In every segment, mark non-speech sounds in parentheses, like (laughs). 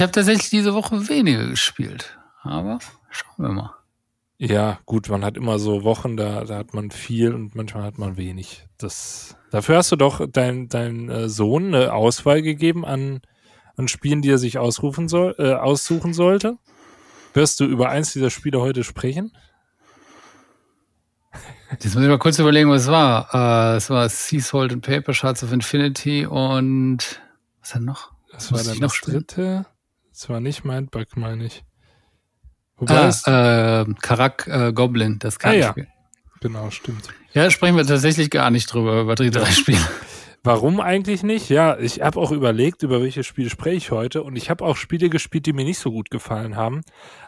Ich habe tatsächlich diese Woche weniger gespielt. Aber schauen wir mal. Ja, gut, man hat immer so Wochen, da, da hat man viel und manchmal hat man wenig. Das, dafür hast du doch dein, dein äh, Sohn eine Auswahl gegeben an, an Spielen, die er sich ausrufen soll, äh, aussuchen sollte. Wirst du über eins dieser Spiele heute sprechen? Jetzt muss ich mal kurz überlegen, was es war. Äh, es war Sea Salt and Paper, Shards of Infinity und was hat noch? Das war dann das dritte. Das war nicht Mindbug, meine ich. Wobei ah, äh, Karak äh, Goblin, das kann ah, ja. Spiel. Genau, stimmt. Ja, sprechen wir tatsächlich gar nicht drüber, über die drei Spiele. Warum eigentlich nicht? Ja, ich habe auch überlegt, über welche Spiele spreche ich heute. Und ich habe auch Spiele gespielt, die mir nicht so gut gefallen haben.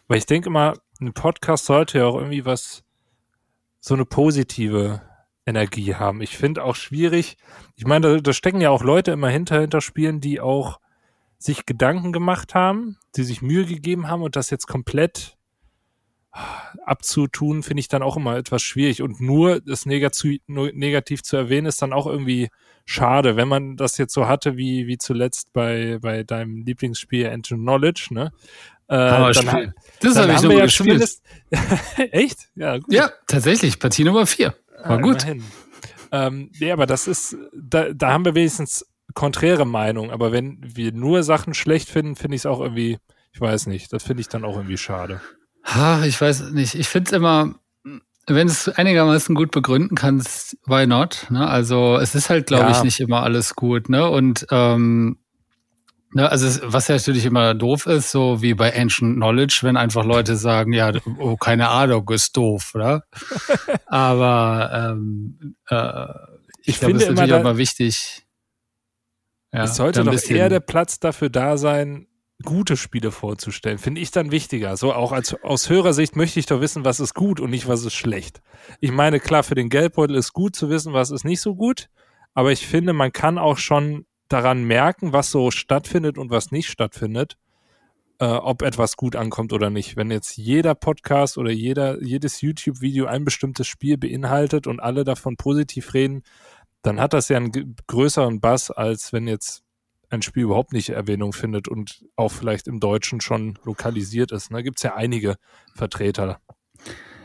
Weil ich denke immer, ein Podcast sollte ja auch irgendwie was, so eine positive Energie haben. Ich finde auch schwierig, ich meine, da, da, stecken ja auch Leute immer hinter, hinter Spielen, die auch sich Gedanken gemacht haben, die sich Mühe gegeben haben und das jetzt komplett abzutun, finde ich dann auch immer etwas schwierig. Und nur das negativ, negativ zu erwähnen, ist dann auch irgendwie schade, wenn man das jetzt so hatte, wie, wie zuletzt bei, bei deinem Lieblingsspiel Engine Knowledge, ne? Äh, dann, das habe ich so ja zumindest. (laughs) Echt? Ja, gut. Ja, tatsächlich. Partie Nummer vier. War ah, gut. Ähm, ja, aber das ist, da, da haben wir wenigstens konträre Meinung. Aber wenn wir nur Sachen schlecht finden, finde ich es auch irgendwie, ich weiß nicht, das finde ich dann auch irgendwie schade. Ha, ich weiß nicht. Ich finde es immer, wenn es einigermaßen gut begründen kannst, why not? Ne? Also es ist halt, glaube ja. ich, nicht immer alles gut. Ne? Und ähm, ne, also was ja natürlich immer doof ist, so wie bei Ancient Knowledge, wenn einfach Leute sagen, ja, oh, keine Ahnung, ist doof, oder? (laughs) Aber ähm, äh, ich, ich glaube, es ist natürlich immer, wichtig. Ja, es sollte doch eher der Platz dafür da sein, gute Spiele vorzustellen, finde ich dann wichtiger. So auch als aus Hörersicht möchte ich doch wissen, was ist gut und nicht, was ist schlecht. Ich meine, klar, für den Geldbeutel ist gut zu wissen, was ist nicht so gut, aber ich finde, man kann auch schon daran merken, was so stattfindet und was nicht stattfindet, äh, ob etwas gut ankommt oder nicht. Wenn jetzt jeder Podcast oder jeder, jedes YouTube-Video ein bestimmtes Spiel beinhaltet und alle davon positiv reden, dann hat das ja einen größeren Bass, als wenn jetzt ein Spiel überhaupt nicht Erwähnung findet und auch vielleicht im Deutschen schon lokalisiert ist. Da ne? gibt es ja einige Vertreter.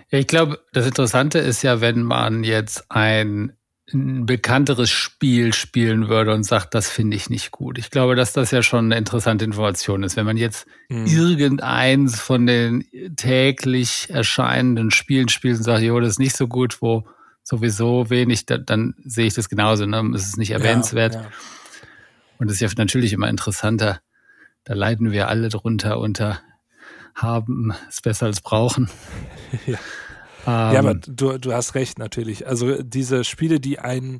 Ja, ich glaube, das Interessante ist ja, wenn man jetzt ein, ein bekannteres Spiel spielen würde und sagt, das finde ich nicht gut. Ich glaube, dass das ja schon eine interessante Information ist. Wenn man jetzt hm. irgendeins von den täglich erscheinenden Spielen spielt und sagt, jo, das ist nicht so gut, wo sowieso wenig, dann, dann sehe ich das genauso. Ne? Es ist nicht erwähnenswert. Ja, ja. Und es ist ja natürlich immer interessanter. Da leiden wir alle drunter unter haben es besser als brauchen. (laughs) ja. Ähm, ja, aber du, du hast recht natürlich. Also diese Spiele, die einen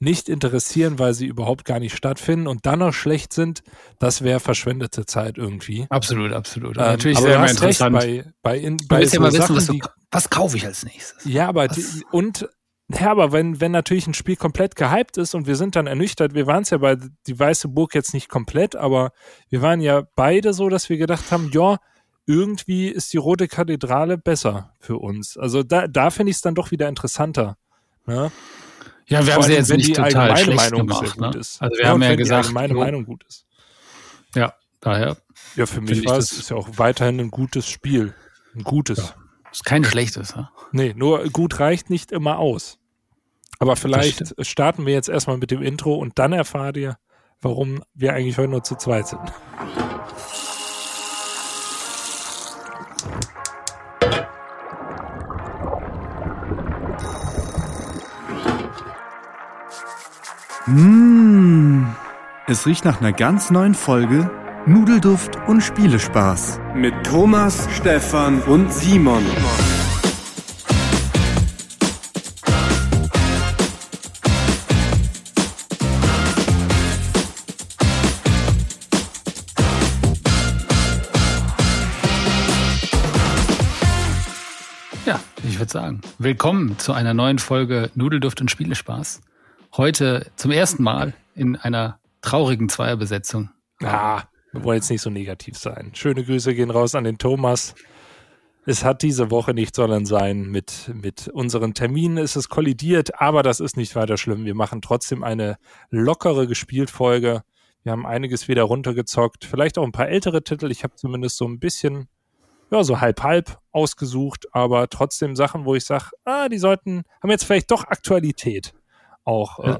nicht interessieren, weil sie überhaupt gar nicht stattfinden und dann noch schlecht sind, das wäre verschwendete Zeit irgendwie. Absolut, absolut. Ähm, natürlich aber sehr du hast interessant. Recht, bei, bei, in, bei so ja mal wissen, was, du, was kaufe ich als nächstes? Ja, aber die, und ja, aber wenn, wenn natürlich ein Spiel komplett gehypt ist und wir sind dann ernüchtert, wir waren es ja bei Die Weiße Burg jetzt nicht komplett, aber wir waren ja beide so, dass wir gedacht haben, ja, irgendwie ist die Rote Kathedrale besser für uns. Also da, da finde ich es dann doch wieder interessanter. Ne? Ja, wir haben sie jetzt wenn nicht die total allgemeine Meinung gemacht, ne? Also wir ja, haben ja gesagt, meine Meinung gut ist. Ja, daher. Ja, für mich war es ja auch weiterhin ein gutes Spiel. Ein gutes. Ja, ist kein schlechtes, ja? Nee, nur gut reicht nicht immer aus. Aber vielleicht starten wir jetzt erstmal mit dem Intro und dann erfahrt ihr, warum wir eigentlich heute nur zu zweit sind. Mmh, es riecht nach einer ganz neuen Folge Nudelduft und Spielespaß. Mit Thomas, Stefan und Simon. würde sagen, willkommen zu einer neuen Folge Nudelduft und Spielespaß. Heute zum ersten Mal in einer traurigen Zweierbesetzung. Ah, wir wollen jetzt nicht so negativ sein. Schöne Grüße gehen raus an den Thomas. Es hat diese Woche nicht sollen sein. Mit, mit unseren Terminen ist es kollidiert, aber das ist nicht weiter schlimm. Wir machen trotzdem eine lockere Gespieltfolge. Wir haben einiges wieder runtergezockt. Vielleicht auch ein paar ältere Titel. Ich habe zumindest so ein bisschen, ja, so halb-halb ausgesucht, aber trotzdem Sachen, wo ich sage, ah, die sollten, haben jetzt vielleicht doch Aktualität auch. Äh,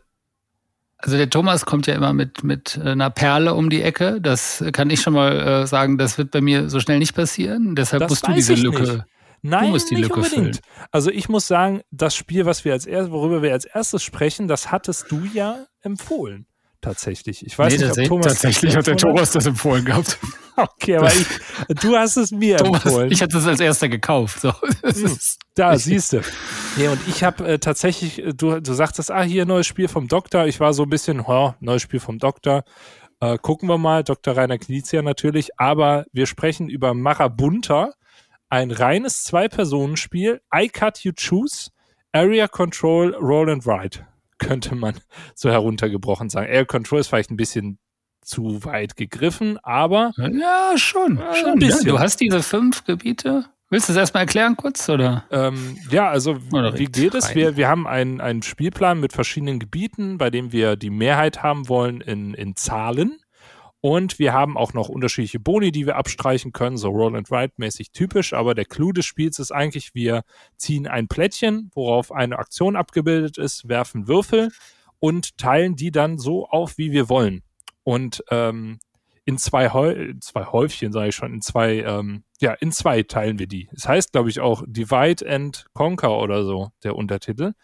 also der Thomas kommt ja immer mit, mit einer Perle um die Ecke. Das kann ich schon mal äh, sagen, das wird bei mir so schnell nicht passieren. Deshalb das musst du diese Lücke. Nicht. Nein, du musst die Lücke unbedingt. Füllen. Also ich muss sagen, das Spiel, was wir als er worüber wir als erstes sprechen, das hattest du ja empfohlen tatsächlich. Ich weiß nee, nicht, ob Thomas tatsächlich hat der Thomas das empfohlen gehabt. (laughs) Okay, aber ich, du hast es mir Thomas, empfohlen. Ich hatte es als erster gekauft. So, da siehst du. Nee, und ich habe äh, tatsächlich, äh, du, du sagtest, ah, hier neues Spiel vom Doktor. Ich war so ein bisschen, oh, neues Spiel vom Doktor. Äh, gucken wir mal, Dr. Rainer Knizia natürlich. Aber wir sprechen über Marabunta, ein reines Zwei-Personen-Spiel. I Cut You Choose, Area Control, Roll and Ride könnte man (laughs) so heruntergebrochen sagen. Air Control ist vielleicht ein bisschen zu weit gegriffen, aber. Ja, schon. Äh, schon ja, du hast diese fünf Gebiete. Willst du das erstmal erklären kurz? Oder? Ähm, ja, also oder wie geht es? Wir, wir haben einen, einen Spielplan mit verschiedenen Gebieten, bei dem wir die Mehrheit haben wollen in, in Zahlen. Und wir haben auch noch unterschiedliche Boni, die wir abstreichen können, so Roll and Ride mäßig typisch. Aber der Clou des Spiels ist eigentlich, wir ziehen ein Plättchen, worauf eine Aktion abgebildet ist, werfen Würfel und teilen die dann so auf, wie wir wollen. Und ähm, in zwei, Häu zwei Häufchen, sage ich schon, in zwei, ähm, ja, in zwei teilen wir die. Es das heißt, glaube ich, auch Divide and Conquer oder so, der Untertitel.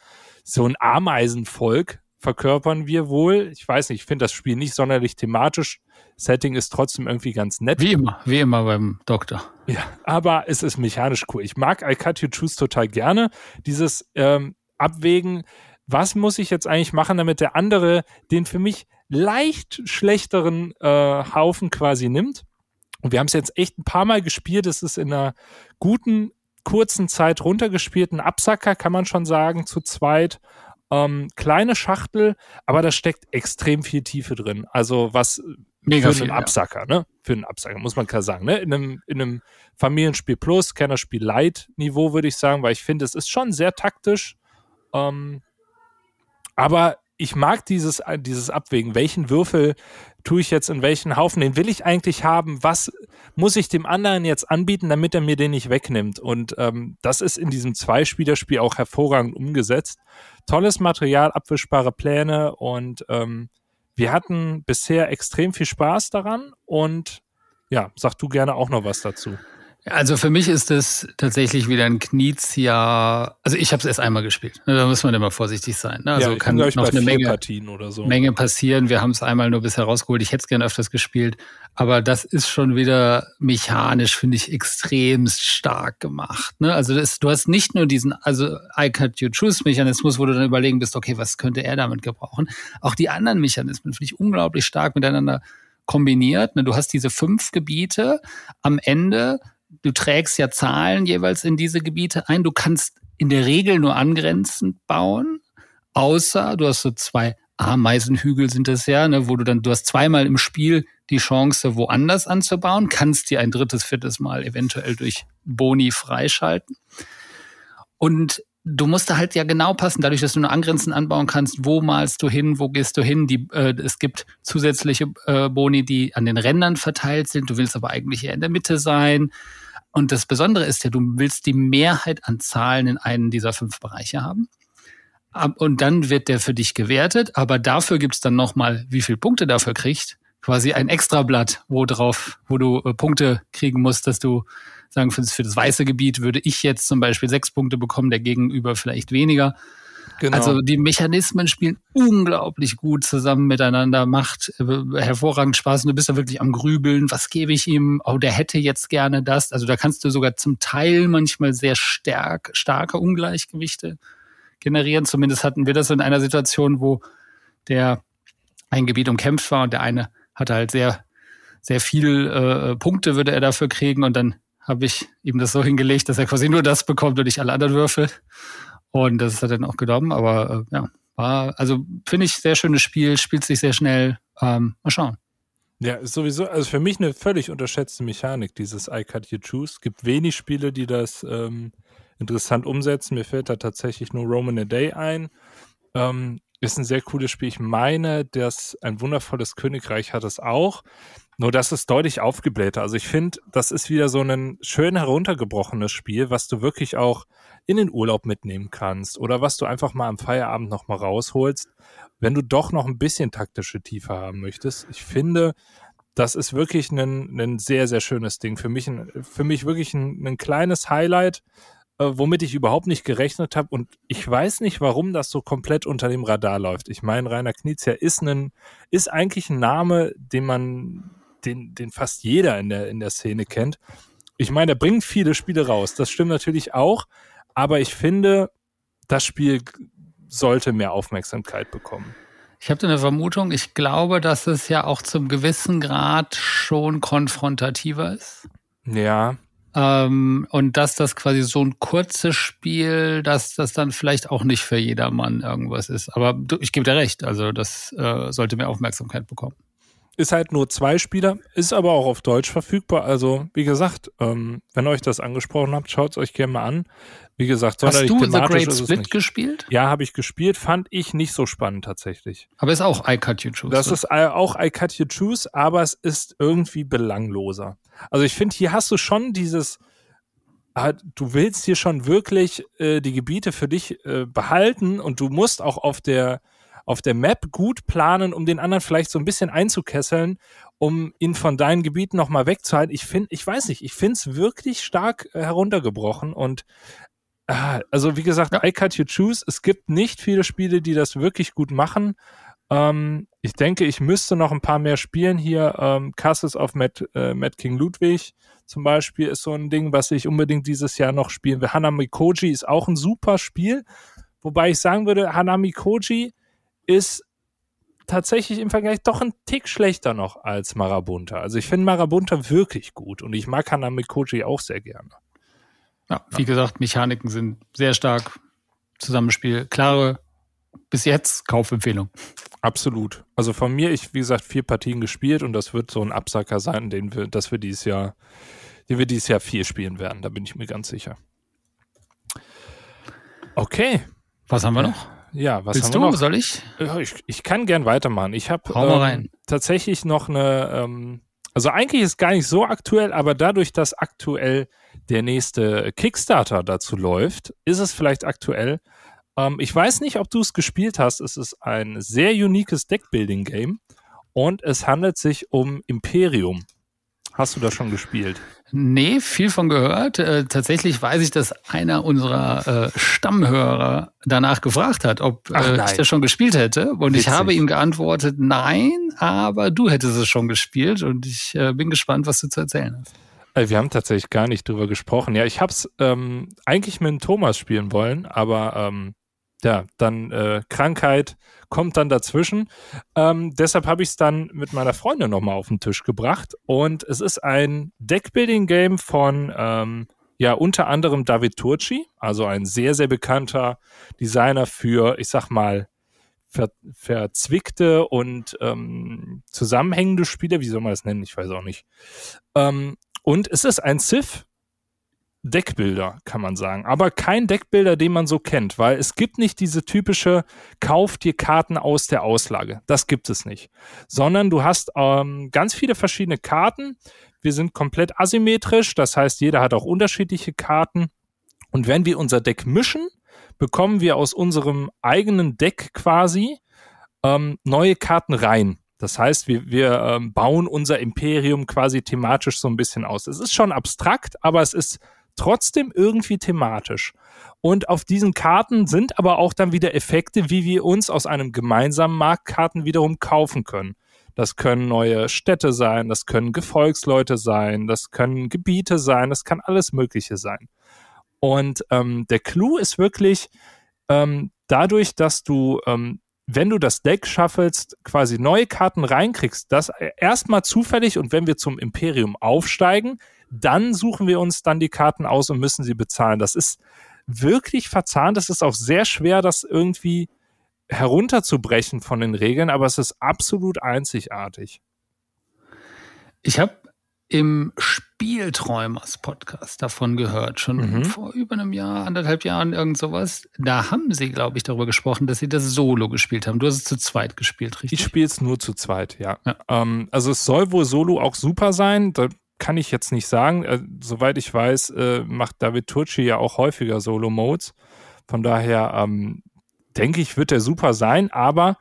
So ein Ameisenvolk verkörpern wir wohl. Ich weiß nicht, ich finde das Spiel nicht sonderlich thematisch Setting ist trotzdem irgendwie ganz nett. Wie immer, wie immer beim Doktor. Ja, aber es ist mechanisch cool. Ich mag I Cut You Choose total gerne. Dieses ähm, Abwägen, was muss ich jetzt eigentlich machen, damit der andere den für mich leicht schlechteren äh, Haufen quasi nimmt. Und wir haben es jetzt echt ein paar Mal gespielt. Es ist in einer guten, kurzen Zeit runtergespielt. Ein Absacker kann man schon sagen, zu zweit. Ähm, kleine Schachtel, aber da steckt extrem viel Tiefe drin. Also was Mega für einen Absacker, ja. ne? Für einen Absacker, muss man klar sagen. Ne? In, einem, in einem Familienspiel Plus, Kennerspiel Light Niveau, würde ich sagen, weil ich finde, es ist schon sehr taktisch. Ähm, aber ich mag dieses, dieses Abwägen. Welchen Würfel tue ich jetzt in welchen Haufen? Den will ich eigentlich haben. Was muss ich dem anderen jetzt anbieten, damit er mir den nicht wegnimmt? Und ähm, das ist in diesem Zweispielerspiel auch hervorragend umgesetzt. Tolles Material, abwischbare Pläne und ähm, wir hatten bisher extrem viel Spaß daran und ja, sag du gerne auch noch was dazu. Also für mich ist es tatsächlich wieder ein Knizia. Also ich habe es erst einmal gespielt. Da muss man immer vorsichtig sein. Ne? Also ja, kann noch eine Menge, so. Menge passieren. Wir haben es einmal nur bisher rausgeholt. Ich hätte es gerne öfters gespielt. Aber das ist schon wieder mechanisch, finde ich, extremst stark gemacht. Ne? Also das, du hast nicht nur diesen, also I cut you choose Mechanismus, wo du dann überlegen bist, okay, was könnte er damit gebrauchen? Auch die anderen Mechanismen finde ich unglaublich stark miteinander kombiniert. Ne? Du hast diese fünf Gebiete. Am Ende du trägst ja Zahlen jeweils in diese Gebiete ein. Du kannst in der Regel nur angrenzend bauen, außer du hast so zwei Ameisenhügel sind das ja, ne, wo du dann, du hast zweimal im Spiel die Chance, woanders anzubauen, kannst die ein drittes, viertes Mal eventuell durch Boni freischalten. Und du musst da halt ja genau passen, dadurch, dass du nur angrenzend anbauen kannst, wo malst du hin, wo gehst du hin. Die, äh, es gibt zusätzliche äh, Boni, die an den Rändern verteilt sind. Du willst aber eigentlich eher in der Mitte sein. Und das Besondere ist ja, du willst die Mehrheit an Zahlen in einem dieser fünf Bereiche haben. Und dann wird der für dich gewertet, aber dafür gibt's dann nochmal, wie viel Punkte dafür kriegt. Quasi ein Extrablatt, wo drauf, wo du äh, Punkte kriegen musst, dass du sagen, für das, für das weiße Gebiet würde ich jetzt zum Beispiel sechs Punkte bekommen, der Gegenüber vielleicht weniger. Genau. Also die Mechanismen spielen unglaublich gut zusammen miteinander, macht äh, hervorragend Spaß. Und du bist da wirklich am Grübeln, was gebe ich ihm? Oh, der hätte jetzt gerne das. Also da kannst du sogar zum Teil manchmal sehr stark, starke Ungleichgewichte generieren. Zumindest hatten wir das in einer Situation, wo der ein Gebiet umkämpft war und der eine hatte halt sehr, sehr viel äh, Punkte würde er dafür kriegen und dann habe ich ihm das so hingelegt, dass er quasi nur das bekommt und nicht alle anderen Würfel. Und das hat er dann auch genommen. Aber äh, ja, war, also finde ich sehr schönes Spiel, spielt sich sehr schnell. Ähm, mal schauen. Ja, ist sowieso, also für mich eine völlig unterschätzte Mechanik, dieses I Cut You Choose. Es gibt wenig Spiele, die das ähm, interessant umsetzen. Mir fällt da tatsächlich nur Roman a Day ein. Ähm, ist ein sehr cooles Spiel. Ich meine, dass ein wundervolles Königreich hat es auch. Nur das ist deutlich aufgeblähter. Also ich finde, das ist wieder so ein schön heruntergebrochenes Spiel, was du wirklich auch in den Urlaub mitnehmen kannst oder was du einfach mal am Feierabend nochmal rausholst, wenn du doch noch ein bisschen taktische Tiefe haben möchtest. Ich finde, das ist wirklich ein, ein sehr, sehr schönes Ding. Für mich, ein, für mich wirklich ein, ein kleines Highlight, äh, womit ich überhaupt nicht gerechnet habe. Und ich weiß nicht, warum das so komplett unter dem Radar läuft. Ich meine, Rainer Knizia ist, ist eigentlich ein Name, den man den, den fast jeder in der, in der Szene kennt. Ich meine, er bringt viele Spiele raus. Das stimmt natürlich auch. Aber ich finde, das Spiel sollte mehr Aufmerksamkeit bekommen. Ich habe eine Vermutung. Ich glaube, dass es ja auch zum gewissen Grad schon konfrontativer ist. Ja. Ähm, und dass das quasi so ein kurzes Spiel, dass das dann vielleicht auch nicht für jedermann irgendwas ist. Aber ich gebe dir recht. Also das äh, sollte mehr Aufmerksamkeit bekommen. Ist halt nur zwei Spieler, ist aber auch auf Deutsch verfügbar. Also, wie gesagt, ähm, wenn euch das angesprochen habt, schaut es euch gerne mal an. Wie gesagt, Hast du The Great Split gespielt? Ja, habe ich gespielt. Fand ich nicht so spannend tatsächlich. Aber ist auch I Cut You Choose. Das oder? ist auch I Cut You Choose, aber es ist irgendwie belangloser. Also ich finde, hier hast du schon dieses, ah, du willst hier schon wirklich äh, die Gebiete für dich äh, behalten und du musst auch auf der auf der Map gut planen, um den anderen vielleicht so ein bisschen einzukesseln, um ihn von deinen Gebieten nochmal wegzuhalten. Ich finde, ich weiß nicht, ich finde es wirklich stark äh, heruntergebrochen und äh, also wie gesagt, ja. I cut you choose. Es gibt nicht viele Spiele, die das wirklich gut machen. Ähm, ich denke, ich müsste noch ein paar mehr spielen hier. Ähm, Castles of Matt, äh, Matt King Ludwig zum Beispiel ist so ein Ding, was ich unbedingt dieses Jahr noch spielen will. Hanami Koji ist auch ein super Spiel. Wobei ich sagen würde, Hanami Koji ist tatsächlich im Vergleich doch ein Tick schlechter noch als Marabunta. Also ich finde Marabunta wirklich gut und ich mag Hanami Koji auch sehr gerne. Ja, wie ja. gesagt, Mechaniken sind sehr stark. Zusammenspiel, klare, bis jetzt Kaufempfehlung. Absolut. Also von mir, ich, wie gesagt, vier Partien gespielt und das wird so ein Absacker sein, den wir, dass wir dieses Jahr, den wir dieses Jahr vier spielen werden. Da bin ich mir ganz sicher. Okay. Was haben wir noch? Ja, was Willst haben wir du? Noch? Soll ich? ich? Ich kann gern weitermachen. Ich habe ähm, tatsächlich noch eine, ähm, also eigentlich ist gar nicht so aktuell, aber dadurch, dass aktuell der nächste Kickstarter dazu läuft, ist es vielleicht aktuell. Ähm, ich weiß nicht, ob du es gespielt hast. Es ist ein sehr uniques Deckbuilding-Game und es handelt sich um Imperium. Hast du das schon gespielt? Nee, viel von gehört. Äh, tatsächlich weiß ich, dass einer unserer äh, Stammhörer danach gefragt hat, ob äh, ich das schon gespielt hätte. Und Witzig. ich habe ihm geantwortet, nein, aber du hättest es schon gespielt. Und ich äh, bin gespannt, was du zu erzählen hast. Äh, wir haben tatsächlich gar nicht drüber gesprochen. Ja, ich habe es ähm, eigentlich mit Thomas spielen wollen, aber ähm, ja, dann äh, Krankheit kommt dann dazwischen. Ähm, deshalb habe ich es dann mit meiner Freundin nochmal auf den Tisch gebracht. Und es ist ein Deckbuilding-Game von ähm, ja unter anderem David Turci, also ein sehr, sehr bekannter Designer für, ich sag mal, ver verzwickte und ähm, zusammenhängende Spiele. Wie soll man das nennen? Ich weiß auch nicht. Ähm, und es ist ein Civ Deckbilder, kann man sagen. Aber kein Deckbilder, den man so kennt, weil es gibt nicht diese typische Kauf dir Karten aus der Auslage. Das gibt es nicht. Sondern du hast ähm, ganz viele verschiedene Karten. Wir sind komplett asymmetrisch, das heißt, jeder hat auch unterschiedliche Karten. Und wenn wir unser Deck mischen, bekommen wir aus unserem eigenen Deck quasi ähm, neue Karten rein. Das heißt, wir, wir ähm, bauen unser Imperium quasi thematisch so ein bisschen aus. Es ist schon abstrakt, aber es ist trotzdem irgendwie thematisch. Und auf diesen Karten sind aber auch dann wieder Effekte, wie wir uns aus einem gemeinsamen Marktkarten wiederum kaufen können. Das können neue Städte sein, das können Gefolgsleute sein, das können Gebiete sein, das kann alles Mögliche sein. Und ähm, der Clou ist wirklich ähm, dadurch, dass du, ähm, wenn du das Deck schaffelst, quasi neue Karten reinkriegst, das erstmal zufällig und wenn wir zum Imperium aufsteigen, dann suchen wir uns dann die Karten aus und müssen sie bezahlen. Das ist wirklich verzahnt. Das ist auch sehr schwer, das irgendwie herunterzubrechen von den Regeln, aber es ist absolut einzigartig. Ich habe im Spielträumers Podcast davon gehört, schon mhm. vor über einem Jahr, anderthalb Jahren, irgend sowas. Da haben sie, glaube ich, darüber gesprochen, dass sie das Solo gespielt haben. Du hast es zu zweit gespielt, richtig? Ich spiele es nur zu zweit, ja. ja. Ähm, also es soll wohl Solo auch super sein. Da kann ich jetzt nicht sagen. Äh, soweit ich weiß, äh, macht David Turci ja auch häufiger Solo-Modes. Von daher ähm, denke ich, wird er super sein, aber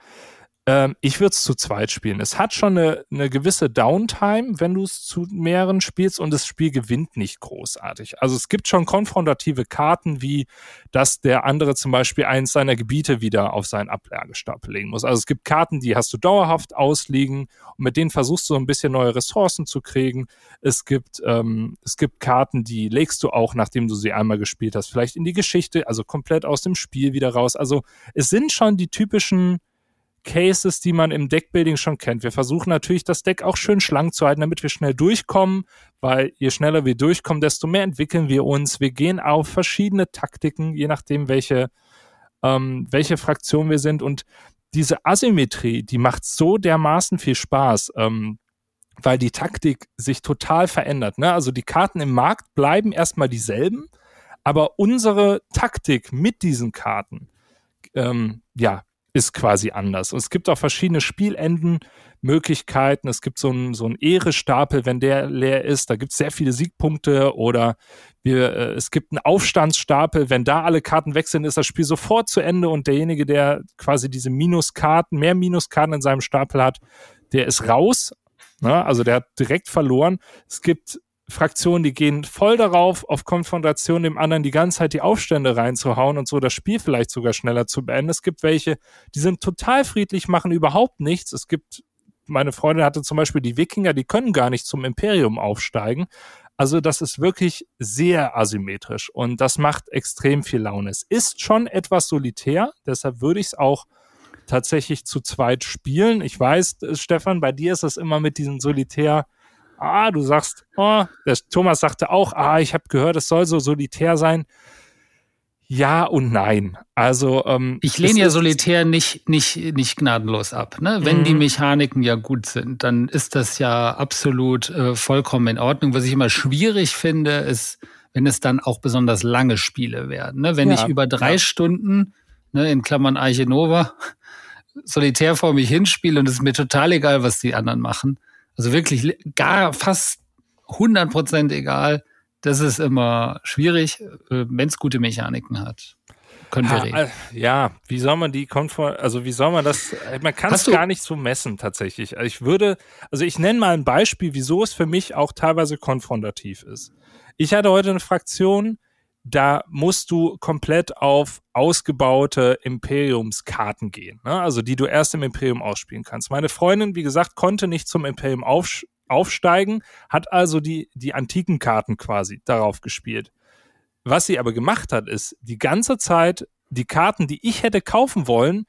ähm, ich würde es zu zweit spielen. Es hat schon eine, eine gewisse Downtime, wenn du es zu mehreren spielst und das Spiel gewinnt nicht großartig. Also es gibt schon konfrontative Karten, wie dass der andere zum Beispiel eins seiner Gebiete wieder auf seinen Ablagestapel legen muss. Also es gibt Karten, die hast du dauerhaft ausliegen und mit denen versuchst du so ein bisschen neue Ressourcen zu kriegen. Es gibt, ähm, es gibt Karten, die legst du auch, nachdem du sie einmal gespielt hast, vielleicht in die Geschichte, also komplett aus dem Spiel wieder raus. Also es sind schon die typischen Cases, die man im Deckbuilding schon kennt. Wir versuchen natürlich, das Deck auch schön schlank zu halten, damit wir schnell durchkommen, weil je schneller wir durchkommen, desto mehr entwickeln wir uns. Wir gehen auf verschiedene Taktiken, je nachdem, welche, ähm, welche Fraktion wir sind. Und diese Asymmetrie, die macht so dermaßen viel Spaß. Ähm, weil die Taktik sich total verändert. Ne? Also die Karten im Markt bleiben erstmal dieselben, aber unsere Taktik mit diesen Karten, ähm, ja, ist quasi anders. Und es gibt auch verschiedene Spielendenmöglichkeiten. Es gibt so einen so einen Ehre-Stapel, wenn der leer ist. Da gibt es sehr viele Siegpunkte oder wir, äh, es gibt einen Aufstandsstapel. Wenn da alle Karten weg sind, ist das Spiel sofort zu Ende und derjenige, der quasi diese Minuskarten, mehr Minuskarten in seinem Stapel hat, der ist raus. Ne? Also der hat direkt verloren. Es gibt Fraktionen, die gehen voll darauf, auf Konfrontation dem anderen die ganze Zeit die Aufstände reinzuhauen und so das Spiel vielleicht sogar schneller zu beenden. Es gibt welche, die sind total friedlich, machen überhaupt nichts. Es gibt, meine Freundin hatte zum Beispiel die Wikinger, die können gar nicht zum Imperium aufsteigen. Also das ist wirklich sehr asymmetrisch und das macht extrem viel Laune. Es ist schon etwas solitär, deshalb würde ich es auch tatsächlich zu zweit spielen. Ich weiß, Stefan, bei dir ist es immer mit diesem Solitär ah, du sagst, oh, der Thomas sagte auch, ah, ich habe gehört, es soll so solitär sein. Ja und nein. Also ähm, ich lehne ja solitär nicht nicht nicht gnadenlos ab. Ne? Wenn die mhm. Mechaniken ja gut sind, dann ist das ja absolut äh, vollkommen in Ordnung. Was ich immer schwierig finde, ist, wenn es dann auch besonders lange Spiele werden. Ne? Wenn ja, ich über drei ja. Stunden ne, in Klammern Arche Nova solitär vor mich hinspiele und es ist mir total egal, was die anderen machen, also wirklich gar fast 100 Prozent egal. Das ist immer schwierig, äh, wenn es gute Mechaniken hat. Können wir reden. Ja, wie soll man die Konfor also wie soll man das, man kann es gar nicht so messen tatsächlich. Also ich würde, also ich nenne mal ein Beispiel, wieso es für mich auch teilweise konfrontativ ist. Ich hatte heute eine Fraktion, da musst du komplett auf ausgebaute Imperiumskarten gehen, ne? also die du erst im Imperium ausspielen kannst. Meine Freundin, wie gesagt, konnte nicht zum Imperium auf, aufsteigen, hat also die, die antiken Karten quasi darauf gespielt. Was sie aber gemacht hat, ist die ganze Zeit die Karten, die ich hätte kaufen wollen,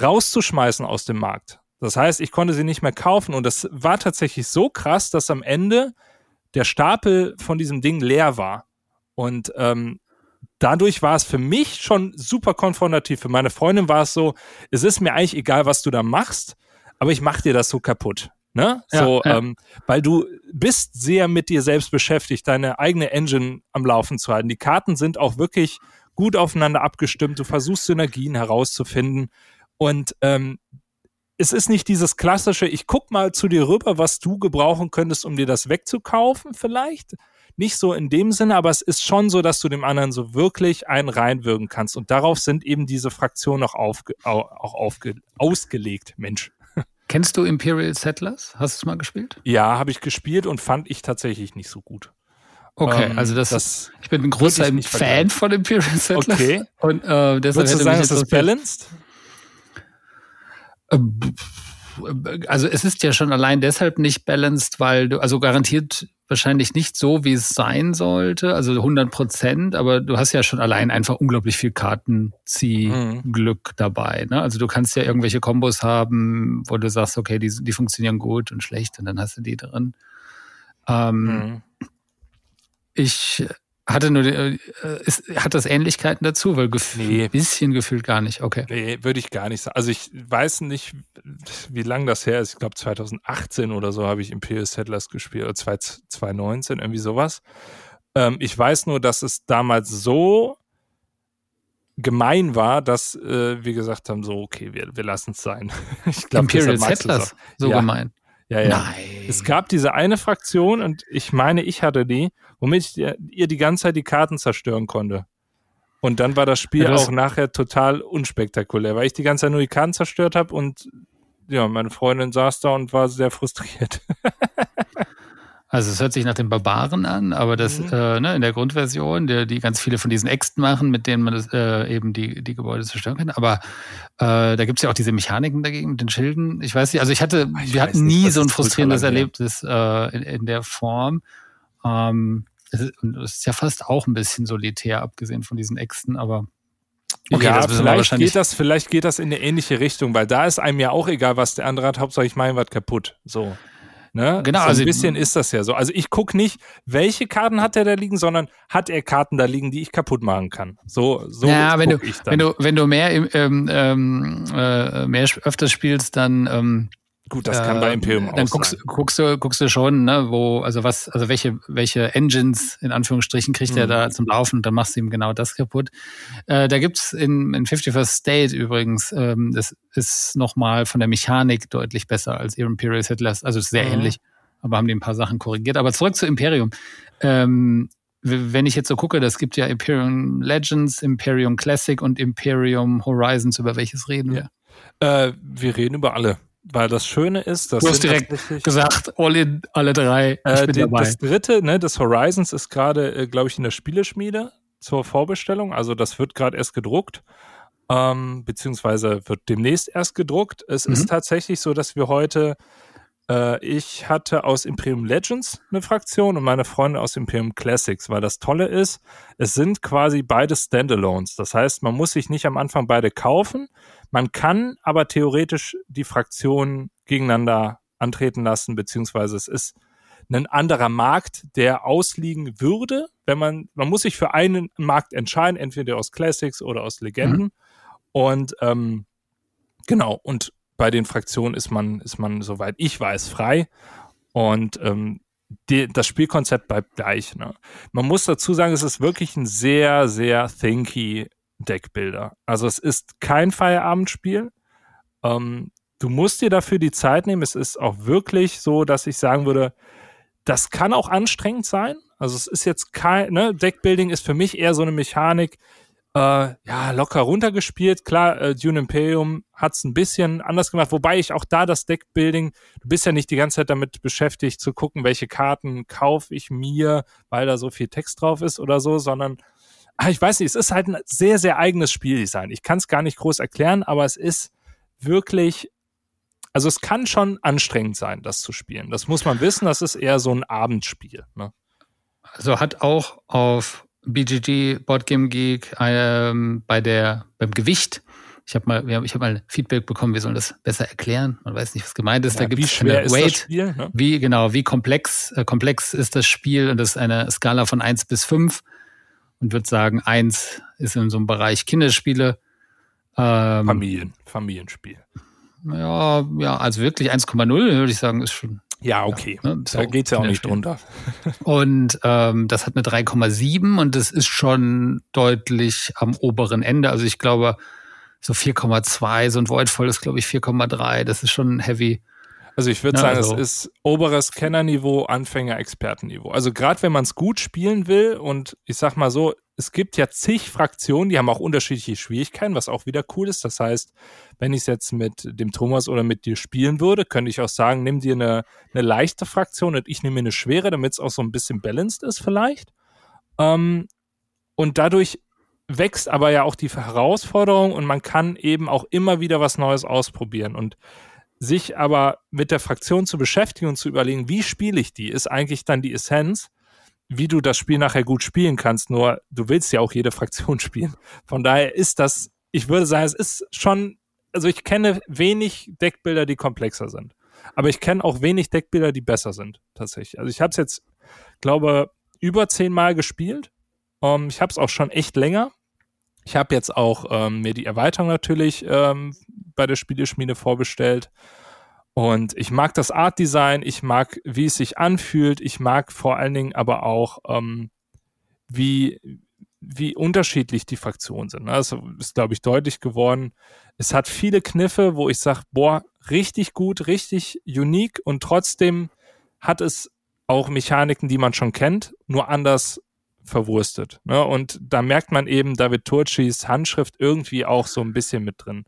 rauszuschmeißen aus dem Markt. Das heißt, ich konnte sie nicht mehr kaufen und das war tatsächlich so krass, dass am Ende der Stapel von diesem Ding leer war. Und ähm, dadurch war es für mich schon super konfrontativ. Für meine Freundin war es so, es ist mir eigentlich egal, was du da machst, aber ich mach dir das so kaputt. Ne? Ja, so, ja. Ähm, weil du bist sehr mit dir selbst beschäftigt, deine eigene Engine am Laufen zu halten. Die Karten sind auch wirklich gut aufeinander abgestimmt. Du versuchst Synergien herauszufinden. Und ähm, es ist nicht dieses klassische, ich guck mal zu dir rüber, was du gebrauchen könntest, um dir das wegzukaufen, vielleicht, nicht so in dem Sinne, aber es ist schon so, dass du dem anderen so wirklich einen reinwirken kannst. Und darauf sind eben diese Fraktionen auch, aufge, auch aufge, ausgelegt, Mensch. Kennst du Imperial Settlers? Hast du es mal gespielt? Ja, habe ich gespielt und fand ich tatsächlich nicht so gut. Okay, ähm, also das, das ich bin ein großer Fan vergleichen. von Imperial Settlers. Okay. Und äh, deshalb Würdest du sagen, ist das balanced? Äh, also es ist ja schon allein deshalb nicht balanced, weil du, also garantiert wahrscheinlich nicht so, wie es sein sollte, also 100 Prozent, aber du hast ja schon allein einfach unglaublich viel Kartenziehglück mhm. dabei. Ne? Also du kannst ja irgendwelche Kombos haben, wo du sagst, okay, die, die funktionieren gut und schlecht und dann hast du die drin. Ähm, mhm. Ich hatte nur, äh, ist, hat das Ähnlichkeiten dazu? Weil nee. ein bisschen gefühlt gar nicht. Okay. Nee, würde ich gar nicht sagen. Also ich weiß nicht, wie lang das her ist. Ich glaube 2018 oder so habe ich Imperial Settlers gespielt oder 2019, irgendwie sowas. Ähm, ich weiß nur, dass es damals so gemein war, dass äh, wir gesagt haben, so, okay, wir, wir lassen es sein. (laughs) ich glaub, Imperial Settlers, so ja. gemein. Ja, ja. Nein. Es gab diese eine Fraktion und ich meine, ich hatte die, womit ich ihr die ganze Zeit die Karten zerstören konnte. Und dann war das Spiel ja, das auch nachher total unspektakulär, weil ich die ganze Zeit nur die Karten zerstört habe und ja, meine Freundin saß da und war sehr frustriert. (laughs) Also es hört sich nach den Barbaren an, aber das mhm. äh, ne, in der Grundversion, der, die ganz viele von diesen Äxten machen, mit denen man das, äh, eben die, die Gebäude zerstören kann. Aber äh, da gibt's ja auch diese Mechaniken dagegen mit den Schilden. Ich weiß nicht, also ich hatte, ich wir hatten nie so ein frustrierendes Erlebnis äh, in, in der Form. Ähm, es ist, es ist ja fast auch ein bisschen solitär, abgesehen von diesen Äxten, aber Okay, ja, vielleicht geht das, vielleicht geht das in eine ähnliche Richtung, weil da ist einem ja auch egal, was der andere hat. Hauptsache ich meine was kaputt. So. Ne? Genau, so ein also bisschen ist das ja so. Also ich gucke nicht, welche Karten hat er da liegen, sondern hat er Karten da liegen, die ich kaputt machen kann. So, so ja, wenn du, wenn du, wenn du mehr, ähm, ähm, äh, mehr öfters spielst, dann ähm, Gut, das kann bei Imperium äh, Dann auch guckst, sein. guckst du, guckst du schon, ne, wo, also was, also welche, welche Engines in Anführungsstrichen kriegt mhm. er da zum Laufen und dann machst du ihm genau das kaputt. Äh, da gibt's in, in 51st State übrigens, ähm, das ist nochmal von der Mechanik deutlich besser als Imperial Settlers, also sehr mhm. ähnlich, aber haben die ein paar Sachen korrigiert. Aber zurück zu Imperium. Ähm, wenn ich jetzt so gucke, das gibt ja Imperium Legends, Imperium Classic und Imperium Horizons, über welches reden wir? Äh, wir reden über alle. Weil das Schöne ist, dass. Du hast direkt gesagt, all in, alle drei. Äh, die, dabei. Das dritte, ne, des Horizons ist gerade, äh, glaube ich, in der Spieleschmiede zur Vorbestellung. Also das wird gerade erst gedruckt. Ähm, beziehungsweise wird demnächst erst gedruckt. Es mhm. ist tatsächlich so, dass wir heute äh, ich hatte aus Imperium Legends eine Fraktion und meine Freunde aus Imperium Classics, weil das Tolle ist, es sind quasi beide Standalones. Das heißt, man muss sich nicht am Anfang beide kaufen, man kann aber theoretisch die Fraktionen gegeneinander antreten lassen, beziehungsweise es ist ein anderer Markt, der ausliegen würde, wenn man, man muss sich für einen Markt entscheiden, entweder aus Classics oder aus Legenden. Mhm. Und ähm, genau, und bei den Fraktionen ist man, ist man, soweit ich weiß, frei. Und ähm, die, das Spielkonzept bleibt gleich. Ne? Man muss dazu sagen, es ist wirklich ein sehr, sehr thinky Deckbilder. Also es ist kein Feierabendspiel. Ähm, du musst dir dafür die Zeit nehmen. Es ist auch wirklich so, dass ich sagen würde, das kann auch anstrengend sein. Also es ist jetzt kein, ne, Deckbuilding ist für mich eher so eine Mechanik, äh, ja, locker runtergespielt. Klar, äh, Dune Imperium hat es ein bisschen anders gemacht, wobei ich auch da das Deckbuilding, du bist ja nicht die ganze Zeit damit beschäftigt zu gucken, welche Karten kaufe ich mir, weil da so viel Text drauf ist oder so, sondern ich weiß nicht, es ist halt ein sehr, sehr eigenes Spieldesign. Ich kann es gar nicht groß erklären, aber es ist wirklich, also es kann schon anstrengend sein, das zu spielen. Das muss man wissen, das ist eher so ein Abendspiel. Ne? Also hat auch auf BGG, Boardgame Geek, ähm, bei der, beim Gewicht, ich habe mal, ich habe mal Feedback bekommen, wir sollen das besser erklären. Man weiß nicht, was gemeint ist. Ja, da gibt es eine Weight. Spiel, ne? Wie, genau, wie komplex, äh, komplex ist das Spiel und das ist eine Skala von eins bis fünf und würde sagen, eins ist in so einem Bereich Kinderspiele. Ähm, Familien, Familienspiel. Ja, ja, also wirklich 1,0 würde ich sagen, ist schon. Ja, okay. Ja, ne, da geht's ja auch nicht drunter. (laughs) und ähm, das hat eine 3,7 und das ist schon deutlich am oberen Ende. Also ich glaube, so 4,2, so ein Voidfall ist, glaube ich, 4,3. Das ist schon heavy. Also ich würde ja, sagen, also. es ist oberes Kennerniveau, Anfänger-Expertenniveau. Also gerade wenn man es gut spielen will und ich sag mal so, es gibt ja zig Fraktionen, die haben auch unterschiedliche Schwierigkeiten, was auch wieder cool ist. Das heißt, wenn ich es jetzt mit dem Thomas oder mit dir spielen würde, könnte ich auch sagen, nimm dir eine, eine leichte Fraktion und ich nehme mir eine schwere, damit es auch so ein bisschen balanced ist vielleicht. Ähm, und dadurch wächst aber ja auch die Herausforderung und man kann eben auch immer wieder was Neues ausprobieren. Und sich aber mit der Fraktion zu beschäftigen und zu überlegen, wie spiele ich die, ist eigentlich dann die Essenz, wie du das Spiel nachher gut spielen kannst. Nur du willst ja auch jede Fraktion (laughs) spielen. Von daher ist das, ich würde sagen, es ist schon, also ich kenne wenig Deckbilder, die komplexer sind. Aber ich kenne auch wenig Deckbilder, die besser sind, tatsächlich. Also ich habe es jetzt, glaube über zehnmal gespielt Um, ähm, ich habe es auch schon echt länger. Ich habe jetzt auch ähm, mir die Erweiterung natürlich ähm, bei der Spieleschmiede vorbestellt. Und ich mag das Art Design, ich mag, wie es sich anfühlt, ich mag vor allen Dingen aber auch, ähm, wie, wie unterschiedlich die Fraktionen sind. Das ist, glaube ich, deutlich geworden. Es hat viele Kniffe, wo ich sage, boah, richtig gut, richtig unique und trotzdem hat es auch Mechaniken, die man schon kennt, nur anders verwurstet. Ne? Und da merkt man eben David Turcis Handschrift irgendwie auch so ein bisschen mit drin.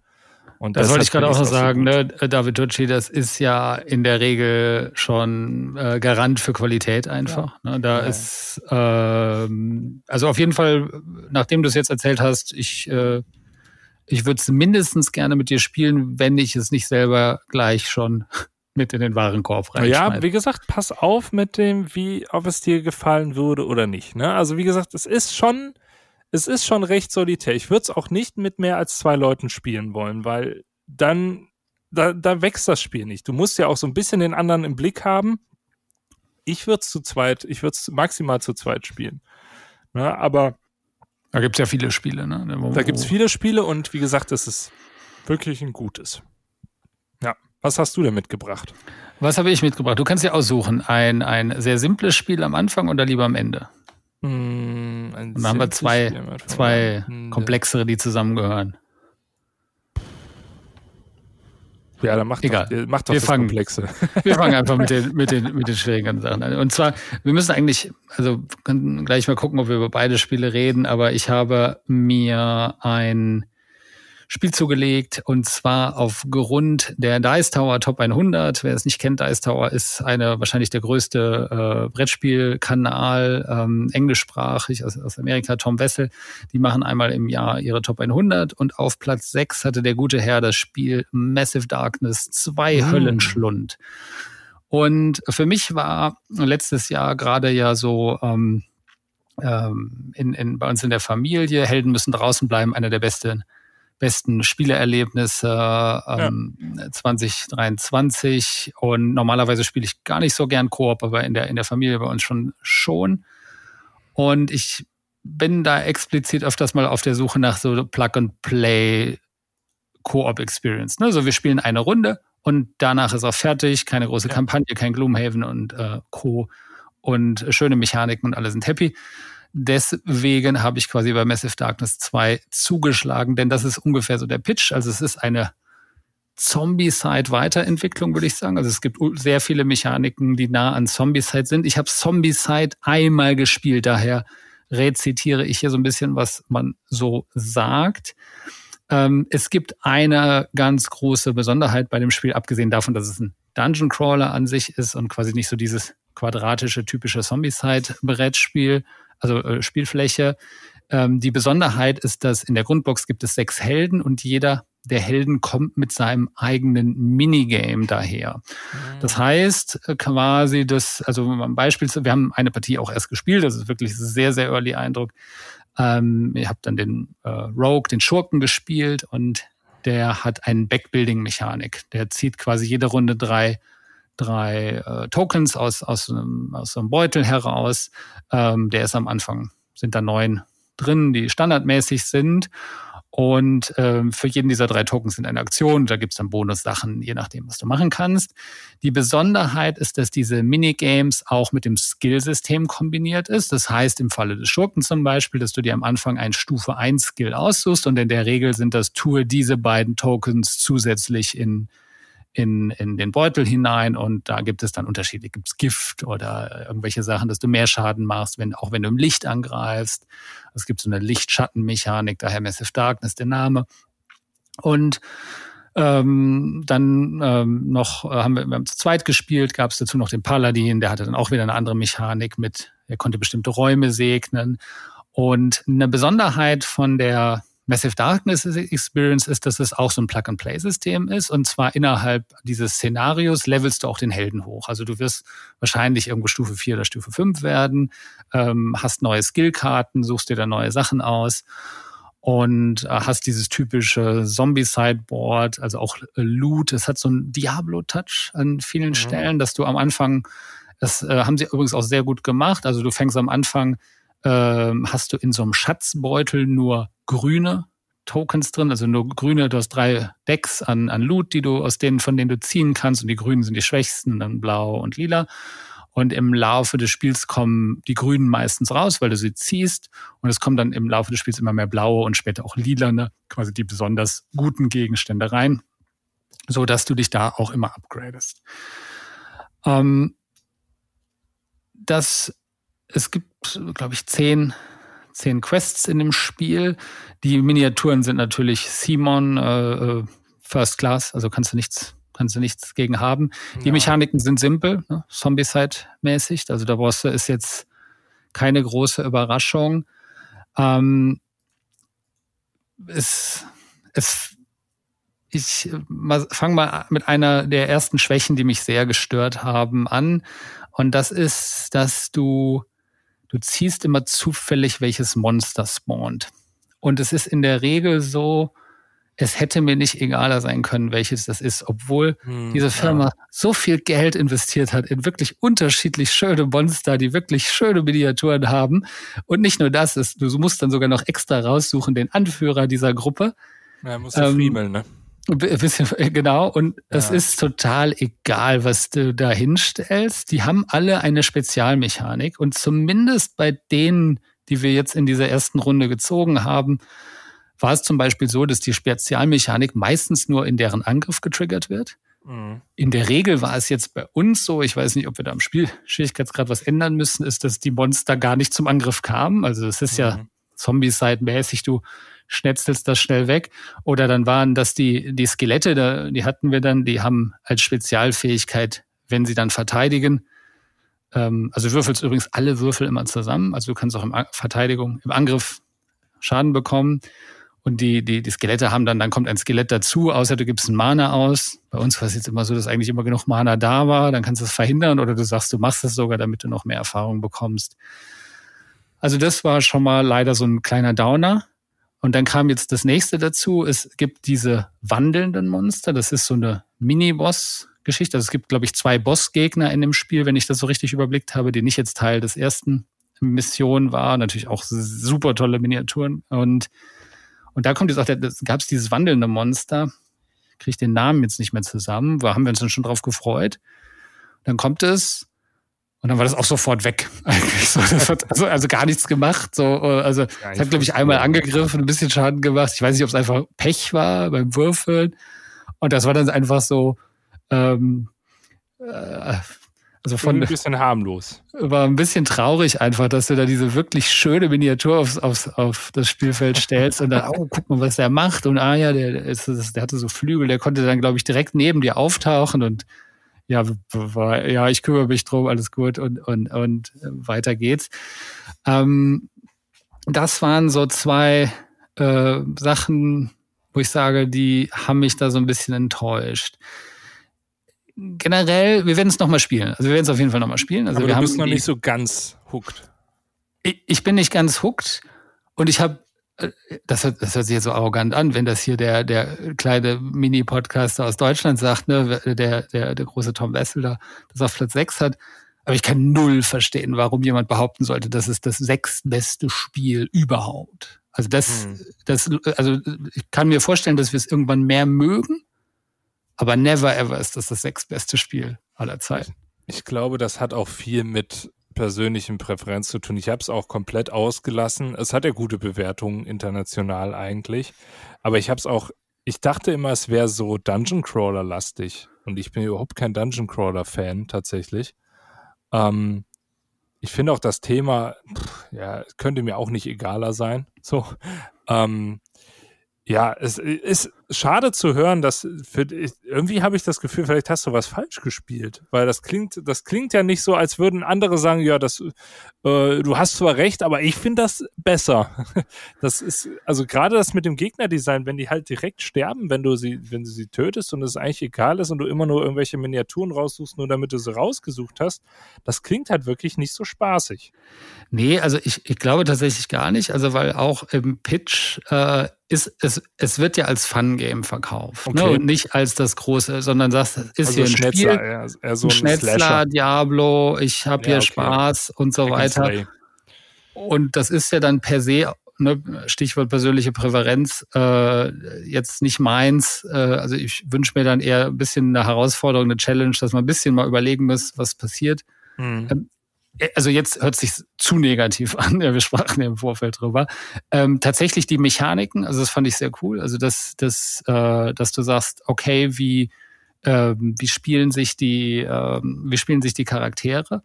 Und das, das wollte ich gerade auch noch sagen, so ne? David Turci, das ist ja in der Regel schon äh, Garant für Qualität einfach. Ja. Ne? Da ja. ist ähm, also auf jeden Fall, nachdem du es jetzt erzählt hast, ich äh, ich würde es mindestens gerne mit dir spielen, wenn ich es nicht selber gleich schon mit in den Warenkorb rein. Ja, wie gesagt, pass auf mit dem, wie, ob es dir gefallen würde oder nicht. Ne? Also wie gesagt, es ist schon, es ist schon recht solitär. Ich würde es auch nicht mit mehr als zwei Leuten spielen wollen, weil dann, da, da wächst das Spiel nicht. Du musst ja auch so ein bisschen den anderen im Blick haben. Ich würde es zu zweit, ich würde es maximal zu zweit spielen. Ne? Aber da gibt es ja viele Spiele, ne? Da gibt es viele Spiele und wie gesagt, es ist wirklich ein gutes. Was hast du denn mitgebracht? Was habe ich mitgebracht? Du kannst dir aussuchen. Ein, ein sehr simples Spiel am Anfang oder lieber am Ende? Mm, dann haben wir zwei, zwei komplexere, die zusammengehören. Ja, dann macht Egal. doch, macht doch wir das fangen, Komplexe. (laughs) Wir fangen einfach mit (laughs) den, mit, den, mit den schwierigen Sachen an. Und zwar, wir müssen eigentlich, also können gleich mal gucken, ob wir über beide Spiele reden, aber ich habe mir ein Spiel zugelegt und zwar aufgrund der Dice Tower Top 100. Wer es nicht kennt, Dice Tower ist eine wahrscheinlich der größte äh, Brettspielkanal, ähm, englischsprachig aus, aus Amerika, Tom Wessel. Die machen einmal im Jahr ihre Top 100 und auf Platz 6 hatte der gute Herr das Spiel Massive Darkness 2 mm. Höllenschlund. Und für mich war letztes Jahr gerade ja so ähm, ähm, in, in, bei uns in der Familie, Helden müssen draußen bleiben, einer der besten besten Spieleerlebnisse ähm, ja. 2023. Und normalerweise spiele ich gar nicht so gern Koop, aber in der, in der Familie bei uns schon schon. Und ich bin da explizit öfters mal auf der Suche nach so Plug-and-Play Koop-Experience. Ne? So, wir spielen eine Runde und danach ist auch fertig, keine große ja. Kampagne, kein Gloomhaven und äh, Co. Und schöne Mechaniken und alle sind happy. Deswegen habe ich quasi bei Massive Darkness 2 zugeschlagen, denn das ist ungefähr so der Pitch. Also es ist eine Zombie-Side-Weiterentwicklung, würde ich sagen. Also es gibt sehr viele Mechaniken, die nah an Zombie-Side sind. Ich habe Zombie-Side einmal gespielt, daher rezitiere ich hier so ein bisschen, was man so sagt. Ähm, es gibt eine ganz große Besonderheit bei dem Spiel, abgesehen davon, dass es ein Dungeon Crawler an sich ist und quasi nicht so dieses quadratische, typische Zombie-Side-Brettspiel, also äh, Spielfläche. Ähm, die Besonderheit ist, dass in der Grundbox gibt es sechs Helden und jeder der Helden kommt mit seinem eigenen Minigame daher. Das mhm. heißt äh, quasi, dass, also ein Beispiel, wir haben eine Partie auch erst gespielt, das ist wirklich sehr, sehr early Eindruck. Ähm, ihr habt dann den äh, Rogue, den Schurken gespielt und der hat einen Backbuilding-Mechanik. Der zieht quasi jede Runde drei drei äh, Tokens aus, aus, einem, aus einem Beutel heraus. Ähm, der ist am Anfang, sind da neun drin, die standardmäßig sind. Und ähm, für jeden dieser drei Tokens sind eine Aktion. Da gibt's dann Bonussachen, je nachdem, was du machen kannst. Die Besonderheit ist, dass diese Minigames auch mit dem Skillsystem kombiniert ist. Das heißt, im Falle des Schurken zum Beispiel, dass du dir am Anfang ein Stufe 1 Skill aussuchst und in der Regel sind das, tue diese beiden Tokens zusätzlich in in, in den Beutel hinein und da gibt es dann Unterschiede. Gibt es Gift oder irgendwelche Sachen, dass du mehr Schaden machst, wenn, auch wenn du im Licht angreifst. Es gibt so eine Lichtschattenmechanik, daher Massive Darkness der Name. Und ähm, dann ähm, noch äh, haben wir, wir haben zu zweit gespielt, gab es dazu noch den Paladin, der hatte dann auch wieder eine andere Mechanik mit, er konnte bestimmte Räume segnen. Und eine Besonderheit von der Massive Darkness Experience ist, dass es auch so ein Plug-and-Play-System ist. Und zwar innerhalb dieses Szenarios levelst du auch den Helden hoch. Also du wirst wahrscheinlich irgendwo Stufe 4 oder Stufe 5 werden, ähm, hast neue Skillkarten, suchst dir da neue Sachen aus und äh, hast dieses typische Zombie-Sideboard, also auch Loot. Es hat so einen Diablo-Touch an vielen mhm. Stellen, dass du am Anfang, das äh, haben sie übrigens auch sehr gut gemacht. Also du fängst am Anfang ähm, hast du in so einem Schatzbeutel nur grüne Tokens drin, also nur grüne, du hast drei Decks an, an Loot, die du aus denen, von denen du ziehen kannst und die grünen sind die schwächsten, dann blau und lila. Und im Laufe des Spiels kommen die Grünen meistens raus, weil du sie ziehst. Und es kommen dann im Laufe des Spiels immer mehr blaue und später auch lilane, quasi die besonders guten Gegenstände rein, so dass du dich da auch immer upgradest. Ähm, das, es gibt, glaube ich, zehn, zehn Quests in dem Spiel. Die Miniaturen sind natürlich Simon äh, äh, First Class, also kannst du nichts, kannst du nichts gegen haben. Die ja. Mechaniken sind simpel, ne? Zombie-Side-mäßig. Also da brauchst du, ist jetzt keine große Überraschung. Ähm, es, es, ich fange mal mit einer der ersten Schwächen, die mich sehr gestört haben, an. Und das ist, dass du, du ziehst immer zufällig, welches Monster spawnt. Und es ist in der Regel so, es hätte mir nicht egaler sein können, welches das ist, obwohl hm, diese Firma ja. so viel Geld investiert hat in wirklich unterschiedlich schöne Monster, die wirklich schöne Miniaturen haben. Und nicht nur das, ist, du musst dann sogar noch extra raussuchen, den Anführer dieser Gruppe. Ja, musst du ähm, friemeln, ne? Bisschen, genau, und ja. es ist total egal, was du da hinstellst. Die haben alle eine Spezialmechanik und zumindest bei denen, die wir jetzt in dieser ersten Runde gezogen haben, war es zum Beispiel so, dass die Spezialmechanik meistens nur in deren Angriff getriggert wird. Mhm. In der Regel war es jetzt bei uns so, ich weiß nicht, ob wir da am Spielschwierigkeitsgrad was ändern müssen, ist, dass die Monster gar nicht zum Angriff kamen. Also es ist mhm. ja Zombie-Side-mäßig, du schnetzelst das schnell weg. Oder dann waren das die, die Skelette, die hatten wir dann, die haben als Spezialfähigkeit, wenn sie dann verteidigen, ähm, also würfelst übrigens alle Würfel immer zusammen, also du kannst auch im Verteidigung, im Angriff Schaden bekommen. Und die, die, die Skelette haben dann, dann kommt ein Skelett dazu, außer du gibst einen Mana aus. Bei uns war es jetzt immer so, dass eigentlich immer genug Mana da war. Dann kannst du es verhindern oder du sagst, du machst es sogar, damit du noch mehr Erfahrung bekommst. Also das war schon mal leider so ein kleiner Downer. Und dann kam jetzt das nächste dazu. Es gibt diese wandelnden Monster. Das ist so eine Mini-Boss-Geschichte. Also es gibt, glaube ich, zwei Boss-Gegner in dem Spiel, wenn ich das so richtig überblickt habe, die nicht jetzt Teil des ersten Mission war. Natürlich auch super tolle Miniaturen. Und, und da kommt jetzt auch, gab es dieses wandelnde Monster. Kriege ich den Namen jetzt nicht mehr zusammen. Da haben wir uns dann schon drauf gefreut. Dann kommt es und dann war das auch sofort weg. (laughs) So, das hat also, also gar nichts gemacht. So, also es hat, glaube ich, einmal angegriffen, ein bisschen Schaden gemacht. Ich weiß nicht, ob es einfach Pech war beim Würfeln. Und das war dann einfach so, ähm, äh, also von ein bisschen harmlos. War ein bisschen traurig einfach, dass du da diese wirklich schöne Miniatur aufs, aufs, auf das Spielfeld stellst und dann, oh, guck mal, was der macht. Und ah ja, der, ist, der hatte so Flügel, der konnte dann, glaube ich, direkt neben dir auftauchen und ja, war, ja, ich kümmere mich drum, alles gut und, und, und weiter geht's. Ähm, das waren so zwei äh, Sachen, wo ich sage, die haben mich da so ein bisschen enttäuscht. Generell, wir werden es nochmal spielen. Also wir werden es auf jeden Fall nochmal spielen. Also Aber wir du bist noch nicht so ganz hooked. Ich, ich bin nicht ganz hooked und ich habe das hört, das hört sich jetzt so arrogant an, wenn das hier der, der kleine Mini-Podcaster aus Deutschland sagt, ne, der, der, der große Tom Wessel da das auf Platz 6 hat. Aber ich kann null verstehen, warum jemand behaupten sollte, das ist das sechstbeste Spiel überhaupt. Also das, hm. das, also ich kann mir vorstellen, dass wir es irgendwann mehr mögen, aber never ever ist das das sechstbeste Spiel aller Zeiten. Ich glaube, das hat auch viel mit persönlichen Präferenz zu tun. Ich habe es auch komplett ausgelassen. Es hat ja gute Bewertungen international eigentlich. Aber ich habe es auch, ich dachte immer, es wäre so Dungeon Crawler-lastig. Und ich bin überhaupt kein Dungeon Crawler-Fan tatsächlich. Ähm, ich finde auch das Thema, pff, ja, könnte mir auch nicht egaler sein. So. Ähm, ja, es ist schade zu hören, dass für, irgendwie habe ich das Gefühl, vielleicht hast du was falsch gespielt, weil das klingt, das klingt ja nicht so, als würden andere sagen, ja, das, äh, du hast zwar recht, aber ich finde das besser. (laughs) Das ist also gerade das mit dem Gegnerdesign, wenn die halt direkt sterben, wenn du sie, wenn du sie tötest und es eigentlich egal ist und du immer nur irgendwelche Miniaturen raussuchst, nur damit du sie rausgesucht hast, das klingt halt wirklich nicht so spaßig. Nee, also ich, ich glaube tatsächlich gar nicht, also weil auch im Pitch äh, ist es, es wird ja als Fun-Game verkauft. Ne? Okay. Ne? Und nicht als das große, sondern das ist also hier ein Schnetzler, Spiel. Eher so ein Schnetzler, Slasher. Diablo, ich habe ja, hier okay. Spaß und so weiter. und das ist ja dann per se ne, Stichwort persönliche Präferenz, äh, jetzt nicht meins. Äh, also ich wünsche mir dann eher ein bisschen eine Herausforderung, eine Challenge, dass man ein bisschen mal überlegen muss, was passiert. Mhm. Ähm, äh, also jetzt hört sich zu negativ (laughs) an, ja, wir sprachen ja im Vorfeld drüber. Ähm, tatsächlich die Mechaniken, also das fand ich sehr cool. Also dass, dass, äh, dass du sagst, okay, wie, ähm, wie spielen sich die, ähm, wie spielen sich die Charaktere?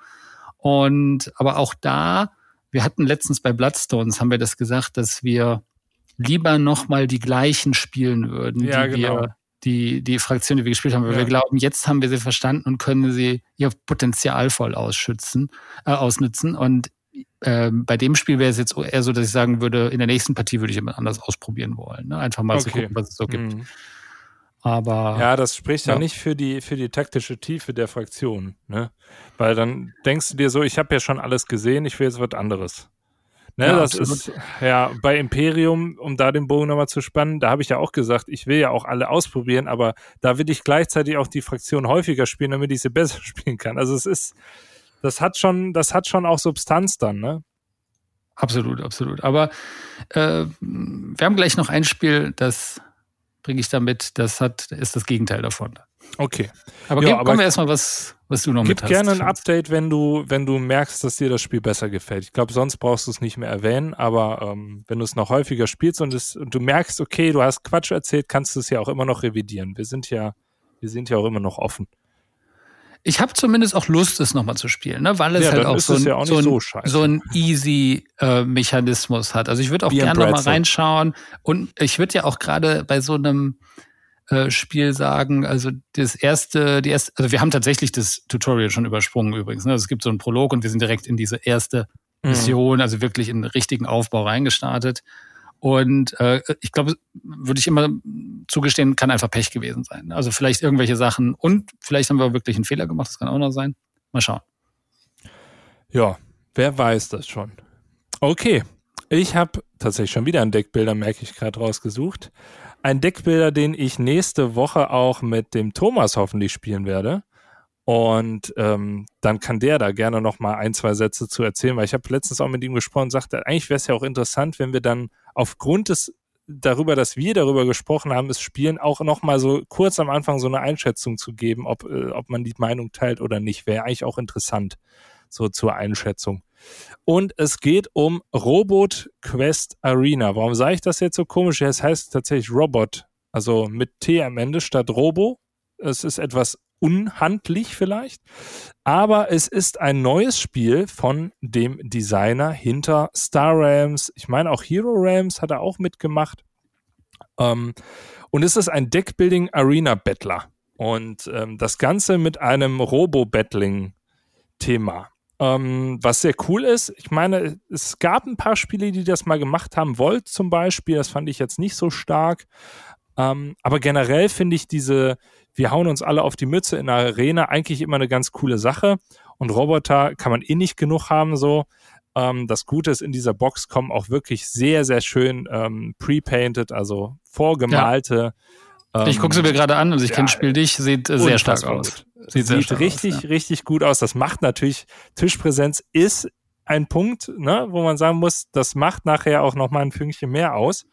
Und aber auch da wir hatten letztens bei Bloodstones, haben wir das gesagt, dass wir lieber nochmal die gleichen spielen würden, ja, die genau. wir die, die Fraktion, die wir gespielt haben, weil ja. wir glauben, jetzt haben wir sie verstanden und können sie ihr Potenzial voll ausschützen, äh, ausnutzen. Und äh, bei dem Spiel wäre es jetzt eher so, dass ich sagen würde, in der nächsten Partie würde ich jemand anders ausprobieren wollen. Ne? Einfach mal okay. zu gucken, was es so gibt. Mhm. Aber ja, das spricht ja, ja nicht für die für die taktische Tiefe der Fraktion, ne? Weil dann denkst du dir so, ich habe ja schon alles gesehen, ich will jetzt was anderes. Ne, ja, das absolut. ist ja bei Imperium, um da den Bogen nochmal zu spannen, da habe ich ja auch gesagt, ich will ja auch alle ausprobieren, aber da will ich gleichzeitig auch die Fraktion häufiger spielen, damit ich sie (laughs) besser spielen kann. Also es ist, das hat schon, das hat schon auch Substanz dann, ne? Absolut, absolut. Aber äh, wir haben gleich noch ein Spiel, das bringe ich damit. Das hat, ist das Gegenteil davon. Okay. Aber, ja, aber kommen wir erstmal, was, was du noch gib mit hast. Gib gerne ein Update, wenn du, wenn du merkst, dass dir das Spiel besser gefällt. Ich glaube, sonst brauchst du es nicht mehr erwähnen, aber ähm, wenn du es noch häufiger spielst und, es, und du merkst, okay, du hast Quatsch erzählt, kannst du es ja auch immer noch revidieren. Wir sind ja, wir sind ja auch immer noch offen ich habe zumindest auch Lust, es nochmal zu spielen, ne? weil es ja, halt auch, so ein, ja auch so, ein, so, so ein easy äh, Mechanismus hat. Also ich würde auch gerne nochmal reinschauen und ich würde ja auch gerade bei so einem äh, Spiel sagen, also das erste, die erste, also wir haben tatsächlich das Tutorial schon übersprungen übrigens. Ne? Also es gibt so einen Prolog und wir sind direkt in diese erste mhm. Mission, mhm. also wirklich in den richtigen Aufbau reingestartet. Und äh, ich glaube, würde ich immer zugestehen, kann einfach Pech gewesen sein. Also vielleicht irgendwelche Sachen und vielleicht haben wir wirklich einen Fehler gemacht, das kann auch noch sein. Mal schauen. Ja, wer weiß das schon. Okay, ich habe tatsächlich schon wieder einen Deckbilder, merke ich gerade, rausgesucht. Ein Deckbilder, den ich nächste Woche auch mit dem Thomas hoffentlich spielen werde. Und ähm, dann kann der da gerne noch mal ein, zwei Sätze zu erzählen, weil ich habe letztens auch mit ihm gesprochen und sagte, eigentlich wäre es ja auch interessant, wenn wir dann aufgrund des darüber, dass wir darüber gesprochen haben, das Spielen auch noch mal so kurz am Anfang so eine Einschätzung zu geben, ob, äh, ob man die Meinung teilt oder nicht, wäre eigentlich auch interessant so zur Einschätzung. Und es geht um Robot Quest Arena. Warum sage ich das jetzt so komisch? Es heißt tatsächlich Robot, also mit T am Ende statt Robo. Es ist etwas unhandlich vielleicht. Aber es ist ein neues Spiel von dem Designer hinter Star Rams. Ich meine, auch Hero Rams hat er auch mitgemacht. Ähm, und es ist ein Deckbuilding Arena Battler. Und ähm, das Ganze mit einem Robo-Battling-Thema. Ähm, was sehr cool ist, ich meine, es gab ein paar Spiele, die das mal gemacht haben. Volt zum Beispiel, das fand ich jetzt nicht so stark. Ähm, aber generell finde ich diese, wir hauen uns alle auf die Mütze in der Arena, eigentlich immer eine ganz coole Sache. Und Roboter kann man eh nicht genug haben, so. Ähm, das Gute ist, in dieser Box kommen auch wirklich sehr, sehr schön ähm, pre-painted, also vorgemalte. Ja. Ähm, ich gucke sie mir gerade an, also ich ja, kenne Spiel dich, sieht äh, sehr stark aus. Sieht, sieht stark richtig, aus, ja. richtig gut aus. Das macht natürlich, Tischpräsenz ist ein Punkt, ne, wo man sagen muss, das macht nachher auch nochmal ein Fünkchen mehr aus.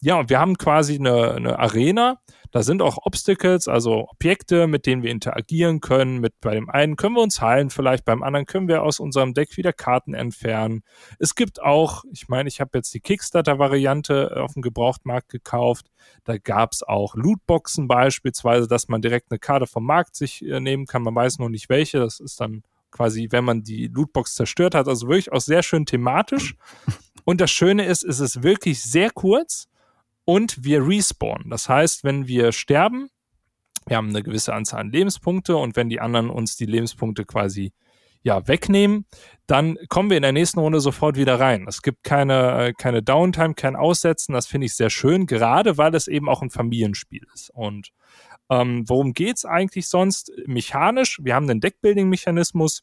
Ja, und wir haben quasi eine, eine Arena, da sind auch Obstacles, also Objekte, mit denen wir interagieren können. Mit bei dem einen können wir uns heilen, vielleicht beim anderen können wir aus unserem Deck wieder Karten entfernen. Es gibt auch, ich meine, ich habe jetzt die Kickstarter-Variante auf dem Gebrauchtmarkt gekauft. Da gab es auch Lootboxen beispielsweise, dass man direkt eine Karte vom Markt sich äh, nehmen kann. Man weiß noch nicht welche. Das ist dann quasi, wenn man die Lootbox zerstört hat. Also wirklich auch sehr schön thematisch. Und das Schöne ist, es ist wirklich sehr kurz und wir respawnen. Das heißt, wenn wir sterben, wir haben eine gewisse Anzahl an Lebenspunkte und wenn die anderen uns die Lebenspunkte quasi ja, wegnehmen, dann kommen wir in der nächsten Runde sofort wieder rein. Es gibt keine, äh, keine Downtime, kein Aussetzen. Das finde ich sehr schön, gerade weil es eben auch ein Familienspiel ist. Und ähm, worum geht's eigentlich sonst? Mechanisch, wir haben den Deckbuilding-Mechanismus.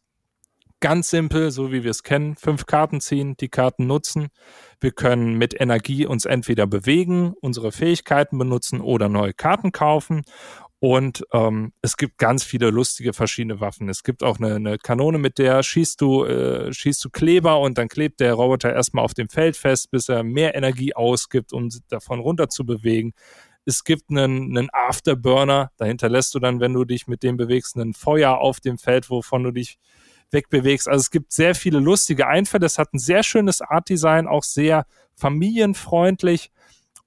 Ganz simpel, so wie wir es kennen. Fünf Karten ziehen, die Karten nutzen. Wir können mit Energie uns entweder bewegen, unsere Fähigkeiten benutzen oder neue Karten kaufen. Und ähm, es gibt ganz viele lustige verschiedene Waffen. Es gibt auch eine, eine Kanone, mit der schießt du, äh, schießt du Kleber und dann klebt der Roboter erstmal auf dem Feld fest, bis er mehr Energie ausgibt, um davon runter zu bewegen. Es gibt einen, einen Afterburner, da hinterlässt du dann, wenn du dich mit dem bewegst, ein Feuer auf dem Feld, wovon du dich wegbewegst. Also es gibt sehr viele lustige Einfälle. Es hat ein sehr schönes Art-Design, auch sehr familienfreundlich.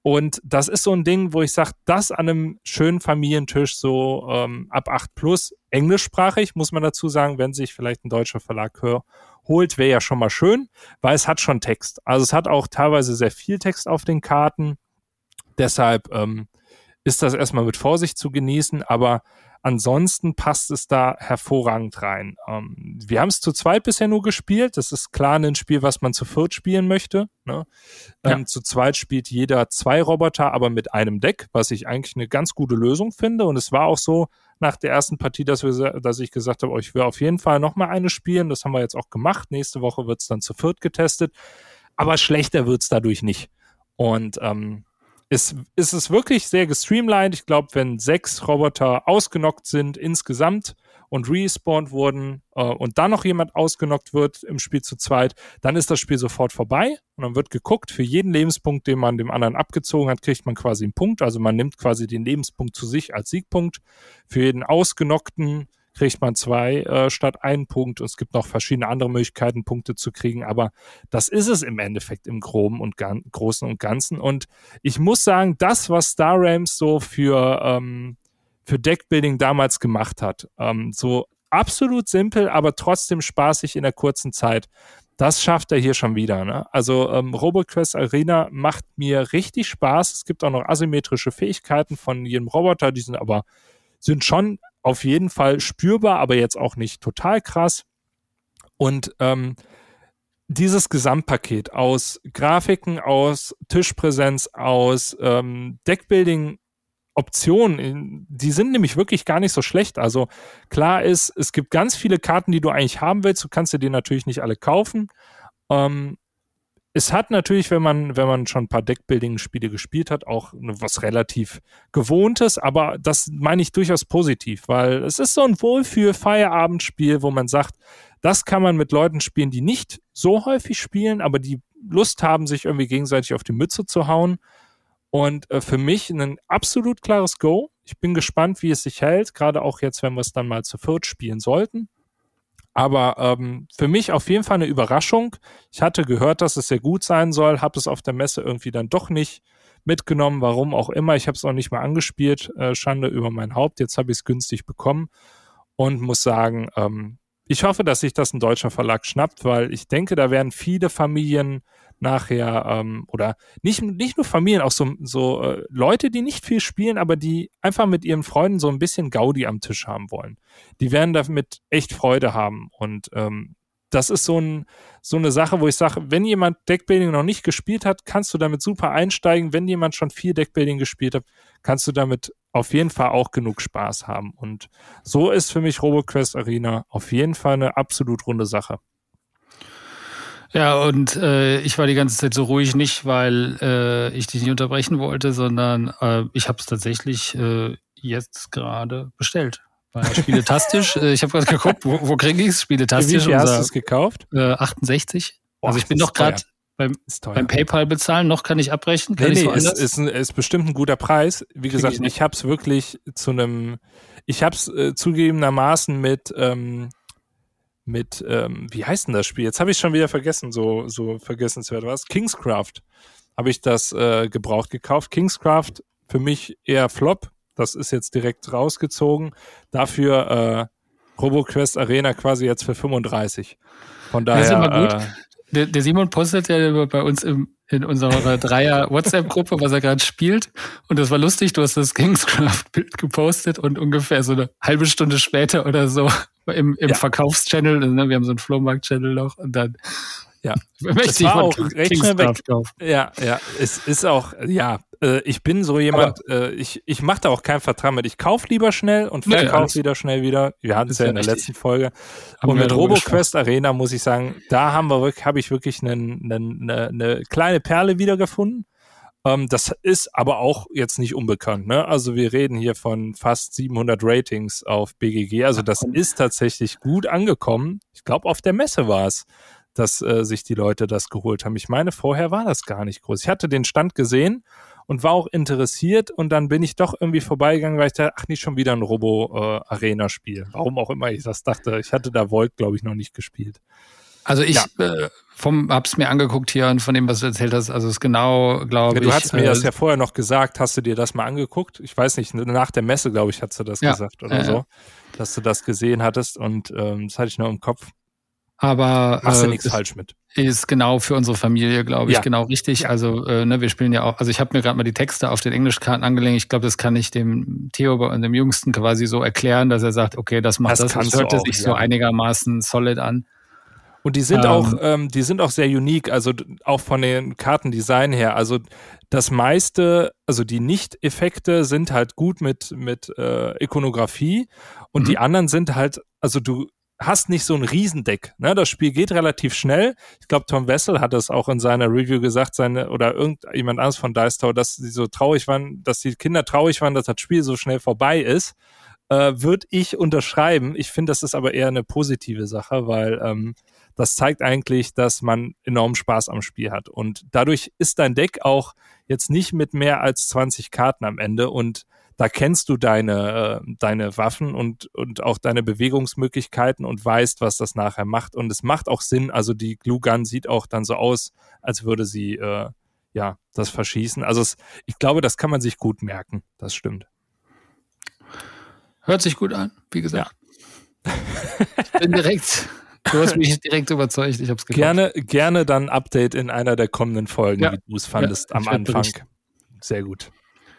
Und das ist so ein Ding, wo ich sage, das an einem schönen Familientisch so ähm, ab 8 plus, englischsprachig, muss man dazu sagen, wenn sich vielleicht ein deutscher Verlag hör, holt, wäre ja schon mal schön, weil es hat schon Text. Also es hat auch teilweise sehr viel Text auf den Karten. Deshalb ähm, ist das erstmal mit Vorsicht zu genießen, aber Ansonsten passt es da hervorragend rein. Ähm, wir haben es zu zweit bisher nur gespielt. Das ist klar ein Spiel, was man zu viert spielen möchte. Ne? Ähm, Zu zweit spielt jeder zwei Roboter, aber mit einem Deck, was ich eigentlich eine ganz gute Lösung finde. Und es war auch so nach der ersten Partie, dass, wir, dass ich gesagt habe, oh, ich will auf jeden Fall nochmal eine spielen. Das haben wir jetzt auch gemacht. Nächste Woche wird es dann zu viert getestet. Aber schlechter wird es dadurch nicht. Und ähm, ist, ist es wirklich sehr gestreamlined. Ich glaube, wenn sechs Roboter ausgenockt sind insgesamt und respawned wurden äh, und dann noch jemand ausgenockt wird im Spiel zu zweit, dann ist das Spiel sofort vorbei und dann wird geguckt, für jeden Lebenspunkt, den man dem anderen abgezogen hat, kriegt man quasi einen Punkt. Also man nimmt quasi den Lebenspunkt zu sich als Siegpunkt. Für jeden ausgenockten kriegt man zwei äh, statt einen Punkt. Und es gibt noch verschiedene andere Möglichkeiten, Punkte zu kriegen. Aber das ist es im Endeffekt im Groben und Gan Großen und Ganzen. Und ich muss sagen, das, was Star Rams so für, ähm, für Deckbuilding damals gemacht hat, ähm, so absolut simpel, aber trotzdem spaßig in der kurzen Zeit. Das schafft er hier schon wieder. Ne? Also ähm, RoboQuest Arena macht mir richtig Spaß. Es gibt auch noch asymmetrische Fähigkeiten von jedem Roboter, die sind aber sind schon auf jeden Fall spürbar, aber jetzt auch nicht total krass. Und ähm, dieses Gesamtpaket aus Grafiken, aus Tischpräsenz, aus ähm, Deckbuilding, Optionen, die sind nämlich wirklich gar nicht so schlecht. Also klar ist, es gibt ganz viele Karten, die du eigentlich haben willst. Du kannst dir die natürlich nicht alle kaufen. Ähm, es hat natürlich, wenn man, wenn man schon ein paar Deckbuilding-Spiele gespielt hat, auch was relativ Gewohntes, aber das meine ich durchaus positiv, weil es ist so ein Wohlfühl-Feierabendspiel, wo man sagt, das kann man mit Leuten spielen, die nicht so häufig spielen, aber die Lust haben, sich irgendwie gegenseitig auf die Mütze zu hauen. Und äh, für mich ein absolut klares Go. Ich bin gespannt, wie es sich hält, gerade auch jetzt, wenn wir es dann mal zu viert spielen sollten. Aber ähm, für mich auf jeden Fall eine Überraschung. Ich hatte gehört, dass es sehr gut sein soll, habe es auf der Messe irgendwie dann doch nicht mitgenommen, warum auch immer. Ich habe es auch nicht mal angespielt. Äh, Schande über mein Haupt. Jetzt habe ich es günstig bekommen und muss sagen, ähm, ich hoffe, dass sich das ein deutscher Verlag schnappt, weil ich denke, da werden viele Familien nachher ähm, oder nicht, nicht nur Familien, auch so, so äh, Leute, die nicht viel spielen, aber die einfach mit ihren Freunden so ein bisschen Gaudi am Tisch haben wollen. Die werden damit echt Freude haben und ähm, das ist so, ein, so eine Sache, wo ich sage, wenn jemand Deckbuilding noch nicht gespielt hat, kannst du damit super einsteigen. Wenn jemand schon viel Deckbuilding gespielt hat, kannst du damit auf jeden Fall auch genug Spaß haben. Und so ist für mich RoboQuest Arena auf jeden Fall eine absolut runde Sache. Ja, und äh, ich war die ganze Zeit so ruhig nicht, weil äh, ich dich nicht unterbrechen wollte, sondern äh, ich habe es tatsächlich äh, jetzt gerade bestellt. War spieletastisch. Äh, ich habe gerade geguckt, wo, wo kriege ich es? Spieletastisch. Wie viel hast du es gekauft? Äh, 68. Boah, also ich bin noch gerade beim, beim PayPal bezahlen. Noch kann ich abbrechen. Kann nee, nee, ist, ist, ein, ist bestimmt ein guter Preis. Wie gesagt, ich, ich habe es wirklich zu einem, ich habe es äh, zugegebenermaßen mit ähm, mit, ähm, wie heißt denn das Spiel? Jetzt habe ich schon wieder vergessen, so, so vergessenswert was. Kingscraft habe ich das äh, gebraucht gekauft. Kingscraft für mich eher Flop. Das ist jetzt direkt rausgezogen. Dafür äh, RoboQuest Arena quasi jetzt für 35. Von daher. Das ist immer gut. Äh, der, der Simon postet ja bei uns im, in unserer Dreier WhatsApp-Gruppe, was er gerade spielt. Und das war lustig, du hast das Kingscraft-Bild gepostet und ungefähr so eine halbe Stunde später oder so im, im ja. Verkaufschannel, ne, wir haben so einen Flohmarkt-Channel noch und dann ja, (laughs) möchte ich auch recht schnell weg. Kaufen. Ja, ja, es ist auch, ja, äh, ich bin so jemand, äh, ich, ich mache da auch kein Vertrauen mit. Ich kaufe lieber schnell und verkaufe wieder schnell wieder. Wir hatten es ja in der letzten Folge. Haben und mit RoboQuest Arena muss ich sagen, da haben wir wirklich, habe ich wirklich eine, eine, eine kleine Perle wiedergefunden. Ähm, das ist aber auch jetzt nicht unbekannt. Ne? Also wir reden hier von fast 700 Ratings auf BGG. Also das ist tatsächlich gut angekommen. Ich glaube, auf der Messe war es, dass äh, sich die Leute das geholt haben. Ich meine, vorher war das gar nicht groß. Ich hatte den Stand gesehen und war auch interessiert und dann bin ich doch irgendwie vorbeigegangen, weil ich dachte, ach, nicht schon wieder ein Robo-Arena-Spiel. Äh, Warum auch immer ich das dachte. Ich hatte da Volt, glaube ich, noch nicht gespielt. Also ich ja. äh, vom, hab's mir angeguckt hier und von dem, was du erzählt hast, also es ist genau, glaube ja, ich. Du hast mir äh, das ja vorher noch gesagt, hast du dir das mal angeguckt? Ich weiß nicht, nach der Messe, glaube ich, hast du das ja, gesagt oder äh, so, dass du das gesehen hattest und ähm, das hatte ich nur im Kopf. Aber machst du äh, nichts falsch mit. Ist genau für unsere Familie, glaube ich, ja. genau richtig. Also äh, ne, wir spielen ja auch, also ich habe mir gerade mal die Texte auf den Englischkarten angelegt. Ich glaube, das kann ich dem Theo und dem Jüngsten quasi so erklären, dass er sagt, okay, das macht das. Das, das hörte sich ja. so einigermaßen solid an. Und die sind ähm, auch, ähm, die sind auch sehr unique, also auch von den Kartendesign her. Also das meiste, also die Nicht-Effekte sind halt gut mit, mit äh, Ikonografie und mhm. die anderen sind halt, also du hast nicht so ein Riesendeck. Ne? Das Spiel geht relativ schnell. Ich glaube, Tom Wessel hat das auch in seiner Review gesagt, seine oder irgendjemand anders von Dice Tower, dass sie so traurig waren, dass die Kinder traurig waren, dass das Spiel so schnell vorbei ist. Äh, Würde ich unterschreiben. Ich finde, das ist aber eher eine positive Sache, weil ähm, das zeigt eigentlich, dass man enorm Spaß am Spiel hat. Und dadurch ist dein Deck auch jetzt nicht mit mehr als 20 Karten am Ende und da kennst du deine, äh, deine Waffen und, und auch deine Bewegungsmöglichkeiten und weißt, was das nachher macht. Und es macht auch Sinn. Also die Glue Gun sieht auch dann so aus, als würde sie äh, ja das verschießen. Also es, ich glaube, das kann man sich gut merken. Das stimmt. Hört sich gut an, wie gesagt. Ja. ich bin direkt Du hast mich (laughs) direkt überzeugt, ich habe es Gerne, gerne dann Update in einer der kommenden Folgen, ja. wie du es fandest ja, am Anfang. Sehr gut.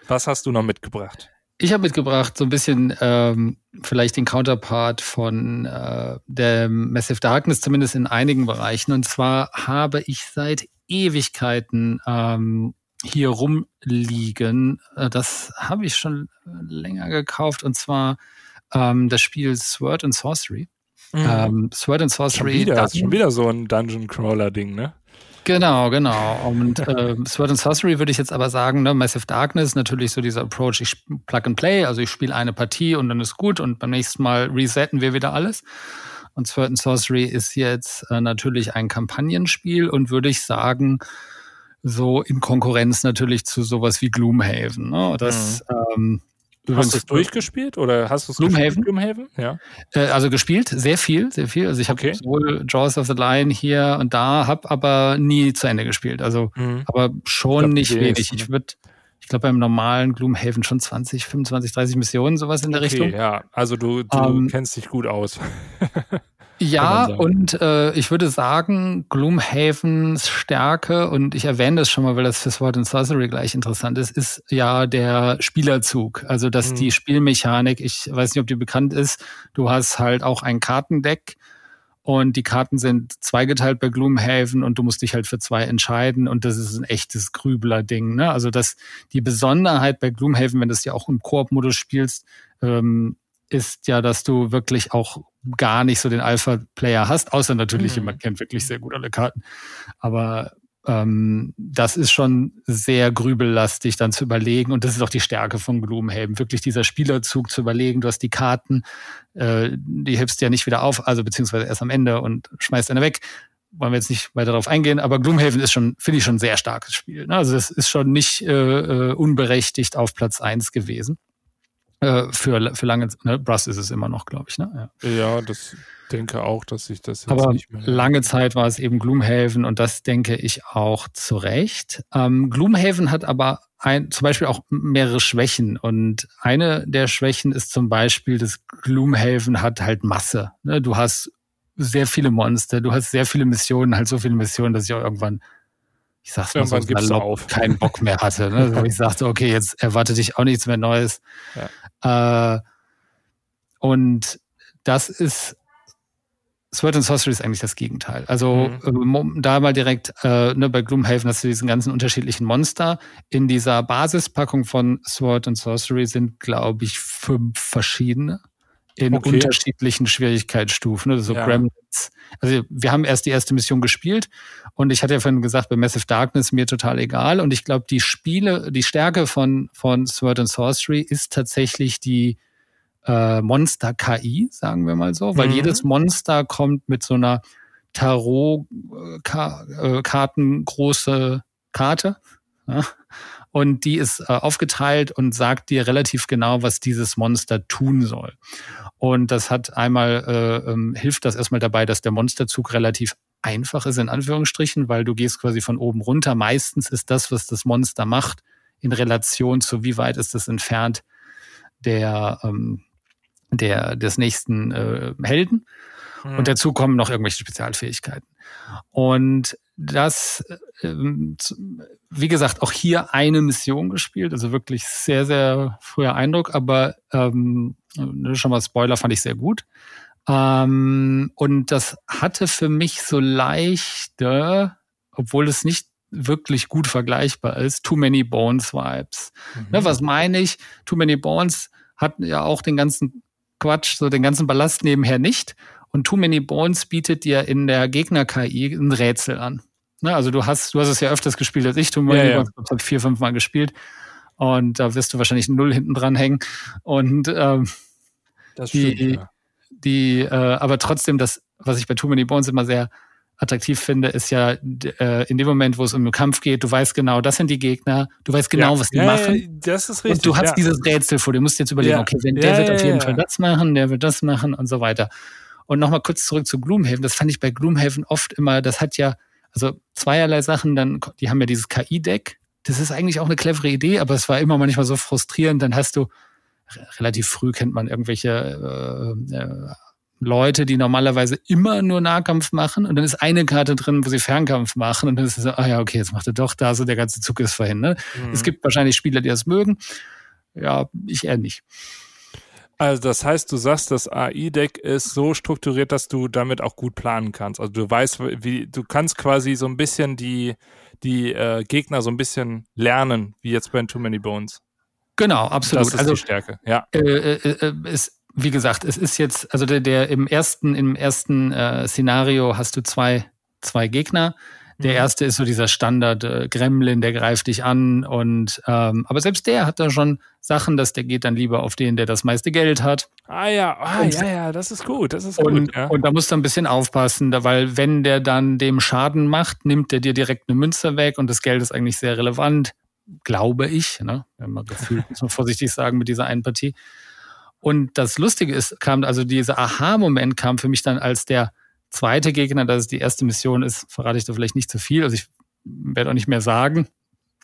Was hast du noch mitgebracht? Ich habe mitgebracht so ein bisschen ähm, vielleicht den Counterpart von äh, der Massive Darkness, zumindest in einigen Bereichen. Und zwar habe ich seit Ewigkeiten ähm, hier rumliegen. Äh, das habe ich schon länger gekauft und zwar ähm, das Spiel Sword and Sorcery. Mhm. Ähm, Sword and Sorcery. Schon wieder, schon wieder so ein Dungeon Crawler Ding, ne? Genau, genau. Und äh, (laughs) Sword and Sorcery würde ich jetzt aber sagen, ne, Massive Darkness, natürlich so dieser Approach, ich plug and play, also ich spiele eine Partie und dann ist gut und beim nächsten Mal resetten wir wieder alles. Und Sword and Sorcery ist jetzt äh, natürlich ein Kampagnenspiel und würde ich sagen, so in Konkurrenz natürlich zu sowas wie Gloomhaven. Ne? Das mhm. ähm, Du hast es durchgespielt oder hast du es Gloomhaven? Gloomhaven? Ja. Äh, also gespielt, sehr viel, sehr viel. Also ich habe okay. sowohl Jaws of the Lion hier und da, habe aber nie zu Ende gespielt. Also, mhm. aber schon glaub, nicht wenig. Ich würde, ich glaube beim normalen Gloomhaven schon 20, 25, 30 Missionen, sowas in der okay, Richtung. Ja, also du, du um, ähm, kennst dich gut aus. (laughs) Ja, und äh, ich würde sagen, Gloomhavens Stärke, und ich erwähne das schon mal, weil das für Sword and Sorcery gleich interessant ist, ist ja der Spielerzug. Also, dass mhm. die Spielmechanik, ich weiß nicht, ob die bekannt ist, du hast halt auch ein Kartendeck und die Karten sind zweigeteilt bei Gloomhaven und du musst dich halt für zwei entscheiden und das ist ein echtes Grübler-Ding. Ne? Also, dass die Besonderheit bei Gloomhaven, wenn du es ja auch im Koop-Modus spielst, ähm, ist ja, dass du wirklich auch gar nicht so den Alpha-Player hast, außer natürlich mhm. jemand kennt wirklich sehr gut alle Karten. Aber ähm, das ist schon sehr grübellastig dann zu überlegen und das ist auch die Stärke von Gloomhaven, wirklich dieser Spielerzug zu überlegen, du hast die Karten, äh, die hebst du ja nicht wieder auf, also beziehungsweise erst am Ende und schmeißt eine weg. Wollen wir jetzt nicht weiter darauf eingehen, aber Gloomhaven ist schon, finde ich, schon ein sehr starkes Spiel. Ne? Also das ist schon nicht äh, äh unberechtigt auf Platz eins gewesen. Äh, für, für lange, ne, Brass ist es immer noch, glaube ich. Ne? Ja. ja, das denke auch, dass sich das jetzt Aber nicht mehr. Lange Zeit war es eben Gloomhaven und das denke ich auch zu Recht. Ähm, Gloomhaven hat aber ein, zum Beispiel auch mehrere Schwächen und eine der Schwächen ist zum Beispiel, dass Gloomhaven hat halt Masse. Ne? Du hast sehr viele Monster, du hast sehr viele Missionen, halt so viele Missionen, dass ich auch irgendwann ich sag's mal Irgendwann so salopp, keinen Bock mehr hatte. Ne? (laughs) Ich sagte, okay, jetzt erwarte dich auch nichts mehr Neues. Ja. Äh, und das ist Sword and Sorcery ist eigentlich das Gegenteil. Also mhm. äh, da mal direkt äh, ne, bei Gloomhaven hast du diesen ganzen unterschiedlichen Monster. In dieser Basispackung von Sword and Sorcery sind, glaube ich, fünf verschiedene in okay. unterschiedlichen Schwierigkeitsstufen. Also so ja. Gremlins. Also wir haben erst die erste Mission gespielt und ich hatte ja vorhin gesagt, bei Massive Darkness mir total egal. Und ich glaube, die Spiele, die Stärke von, von Sword and Sorcery ist tatsächlich die äh, Monster-KI, sagen wir mal so, weil mhm. jedes Monster kommt mit so einer Tarot-Karten äh, große Karte. Ja? Und die ist äh, aufgeteilt und sagt dir relativ genau, was dieses Monster tun soll. Und das hat einmal, äh, ähm, hilft das erstmal dabei, dass der Monsterzug relativ einfach ist, in Anführungsstrichen, weil du gehst quasi von oben runter. Meistens ist das, was das Monster macht, in Relation zu wie weit ist es entfernt der, ähm, der, des nächsten äh, Helden. Mhm. Und dazu kommen noch irgendwelche Spezialfähigkeiten. Und das, ähm, wie gesagt, auch hier eine Mission gespielt, also wirklich sehr, sehr früher Eindruck, aber ähm, schon mal Spoiler fand ich sehr gut. Ähm, und das hatte für mich so leichte, obwohl es nicht wirklich gut vergleichbar ist, Too Many Bones Vibes. Mhm. Ne, was meine ich? Too Many Bones hat ja auch den ganzen Quatsch, so den ganzen Ballast nebenher nicht. Und Too Many Bones bietet dir in der Gegner-KI ein Rätsel an. Ne, also du hast, du hast es ja öfters gespielt als ich. Too Many ja, Bones ja. habe vier, fünf Mal gespielt. Und da wirst du wahrscheinlich Null hinten dran hängen. Und ähm, das stimmt, die, ja. die, äh, aber trotzdem, das, was ich bei Too Many Bones immer sehr attraktiv finde, ist ja äh, in dem Moment, wo es um den Kampf geht, du weißt genau, das sind die Gegner, du weißt genau, ja. was die ja, machen. Ja, das ist richtig. Und du hast dieses Rätsel vor dir, du musst jetzt überlegen, okay, wenn der wird auf jeden Fall das machen, der wird das machen und so weiter. Und nochmal kurz zurück zu Gloomhaven. Das fand ich bei Gloomhaven oft immer, das hat ja, also zweierlei Sachen, dann, die haben ja dieses KI-Deck. Das ist eigentlich auch eine clevere Idee, aber es war immer manchmal so frustrierend. Dann hast du, relativ früh kennt man irgendwelche äh, äh, Leute, die normalerweise immer nur Nahkampf machen und dann ist eine Karte drin, wo sie Fernkampf machen und dann ist es so, ah ja, okay, jetzt macht er doch da, so der ganze Zug ist vorhin. Ne? Mhm. Es gibt wahrscheinlich Spieler, die das mögen. Ja, ich eher nicht. Also das heißt, du sagst, das AI-Deck ist so strukturiert, dass du damit auch gut planen kannst. Also du weißt, wie du kannst quasi so ein bisschen die, die äh, Gegner so ein bisschen lernen, wie jetzt bei Too Many Bones. Genau, absolut. Das ist also, die Stärke, ja. Äh, äh, äh, es wie gesagt, es ist jetzt, also der, der im ersten, im ersten äh, Szenario hast du zwei, zwei Gegner. Der mhm. erste ist so dieser Standard äh, Gremlin, der greift dich an und ähm, aber selbst der hat da schon Sachen, dass der geht dann lieber auf den, der das meiste Geld hat. Ah ja, ah, und, ja, ja, das ist gut, das ist und, gut. Ja. Und da musst du ein bisschen aufpassen, weil wenn der dann dem Schaden macht, nimmt der dir direkt eine Münze weg und das Geld ist eigentlich sehr relevant, glaube ich. Ne? Wenn man gefühlt, muss man vorsichtig sagen mit dieser einen Partie. Und das Lustige ist, kam, also dieser Aha-Moment kam für mich dann als der zweite Gegner, dass es die erste Mission ist, verrate ich da vielleicht nicht zu viel, also ich werde auch nicht mehr sagen.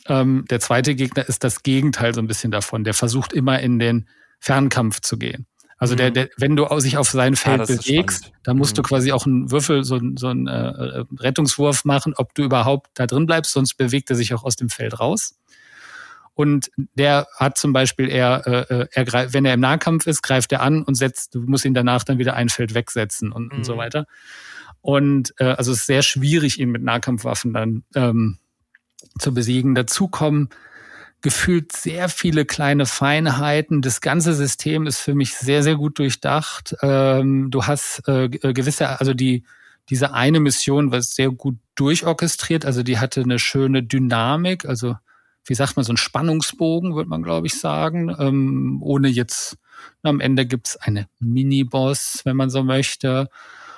Ähm, der zweite Gegner ist das Gegenteil so ein bisschen davon. Der versucht immer in den Fernkampf zu gehen. Also mhm. der, der, wenn du sich auf sein Feld ah, bewegst, dann musst mhm. du quasi auch einen Würfel, so, so einen äh, Rettungswurf machen, ob du überhaupt da drin bleibst, sonst bewegt er sich auch aus dem Feld raus. Und der hat zum Beispiel, er, äh, er greif, wenn er im Nahkampf ist, greift er an und setzt, du musst ihn danach dann wieder ein Feld wegsetzen und, mhm. und so mhm. weiter. Und äh, also es ist sehr schwierig, ihn mit Nahkampfwaffen dann ähm, zu besiegen. Dazu kommen gefühlt sehr viele kleine Feinheiten. Das ganze System ist für mich sehr, sehr gut durchdacht. Ähm, du hast äh, gewisse, also die diese eine Mission war sehr gut durchorchestriert, also die hatte eine schöne Dynamik, also wie sagt man, so ein Spannungsbogen, würde man, glaube ich, sagen, ähm, ohne jetzt, am Ende gibt's eine Mini-Boss, wenn man so möchte.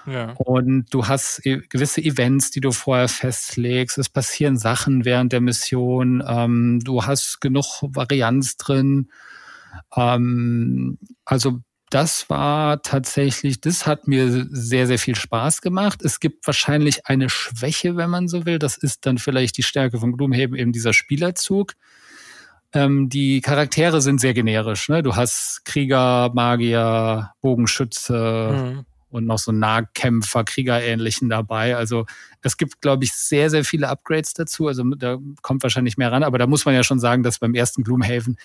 Ja. Und du hast e gewisse Events, die du vorher festlegst. Es passieren Sachen während der Mission. Ähm, du hast genug Varianz drin. Ähm, also das war tatsächlich, das hat mir sehr, sehr viel Spaß gemacht. Es gibt wahrscheinlich eine Schwäche, wenn man so will. Das ist dann vielleicht die Stärke von Gloomhaven, eben dieser Spielerzug. Ähm, die Charaktere sind sehr generisch. Ne? Du hast Krieger, Magier, Bogenschütze mhm. und noch so Nahkämpfer, Kriegerähnlichen dabei. Also es gibt, glaube ich, sehr, sehr viele Upgrades dazu. Also da kommt wahrscheinlich mehr ran. Aber da muss man ja schon sagen, dass beim ersten Gloomhaven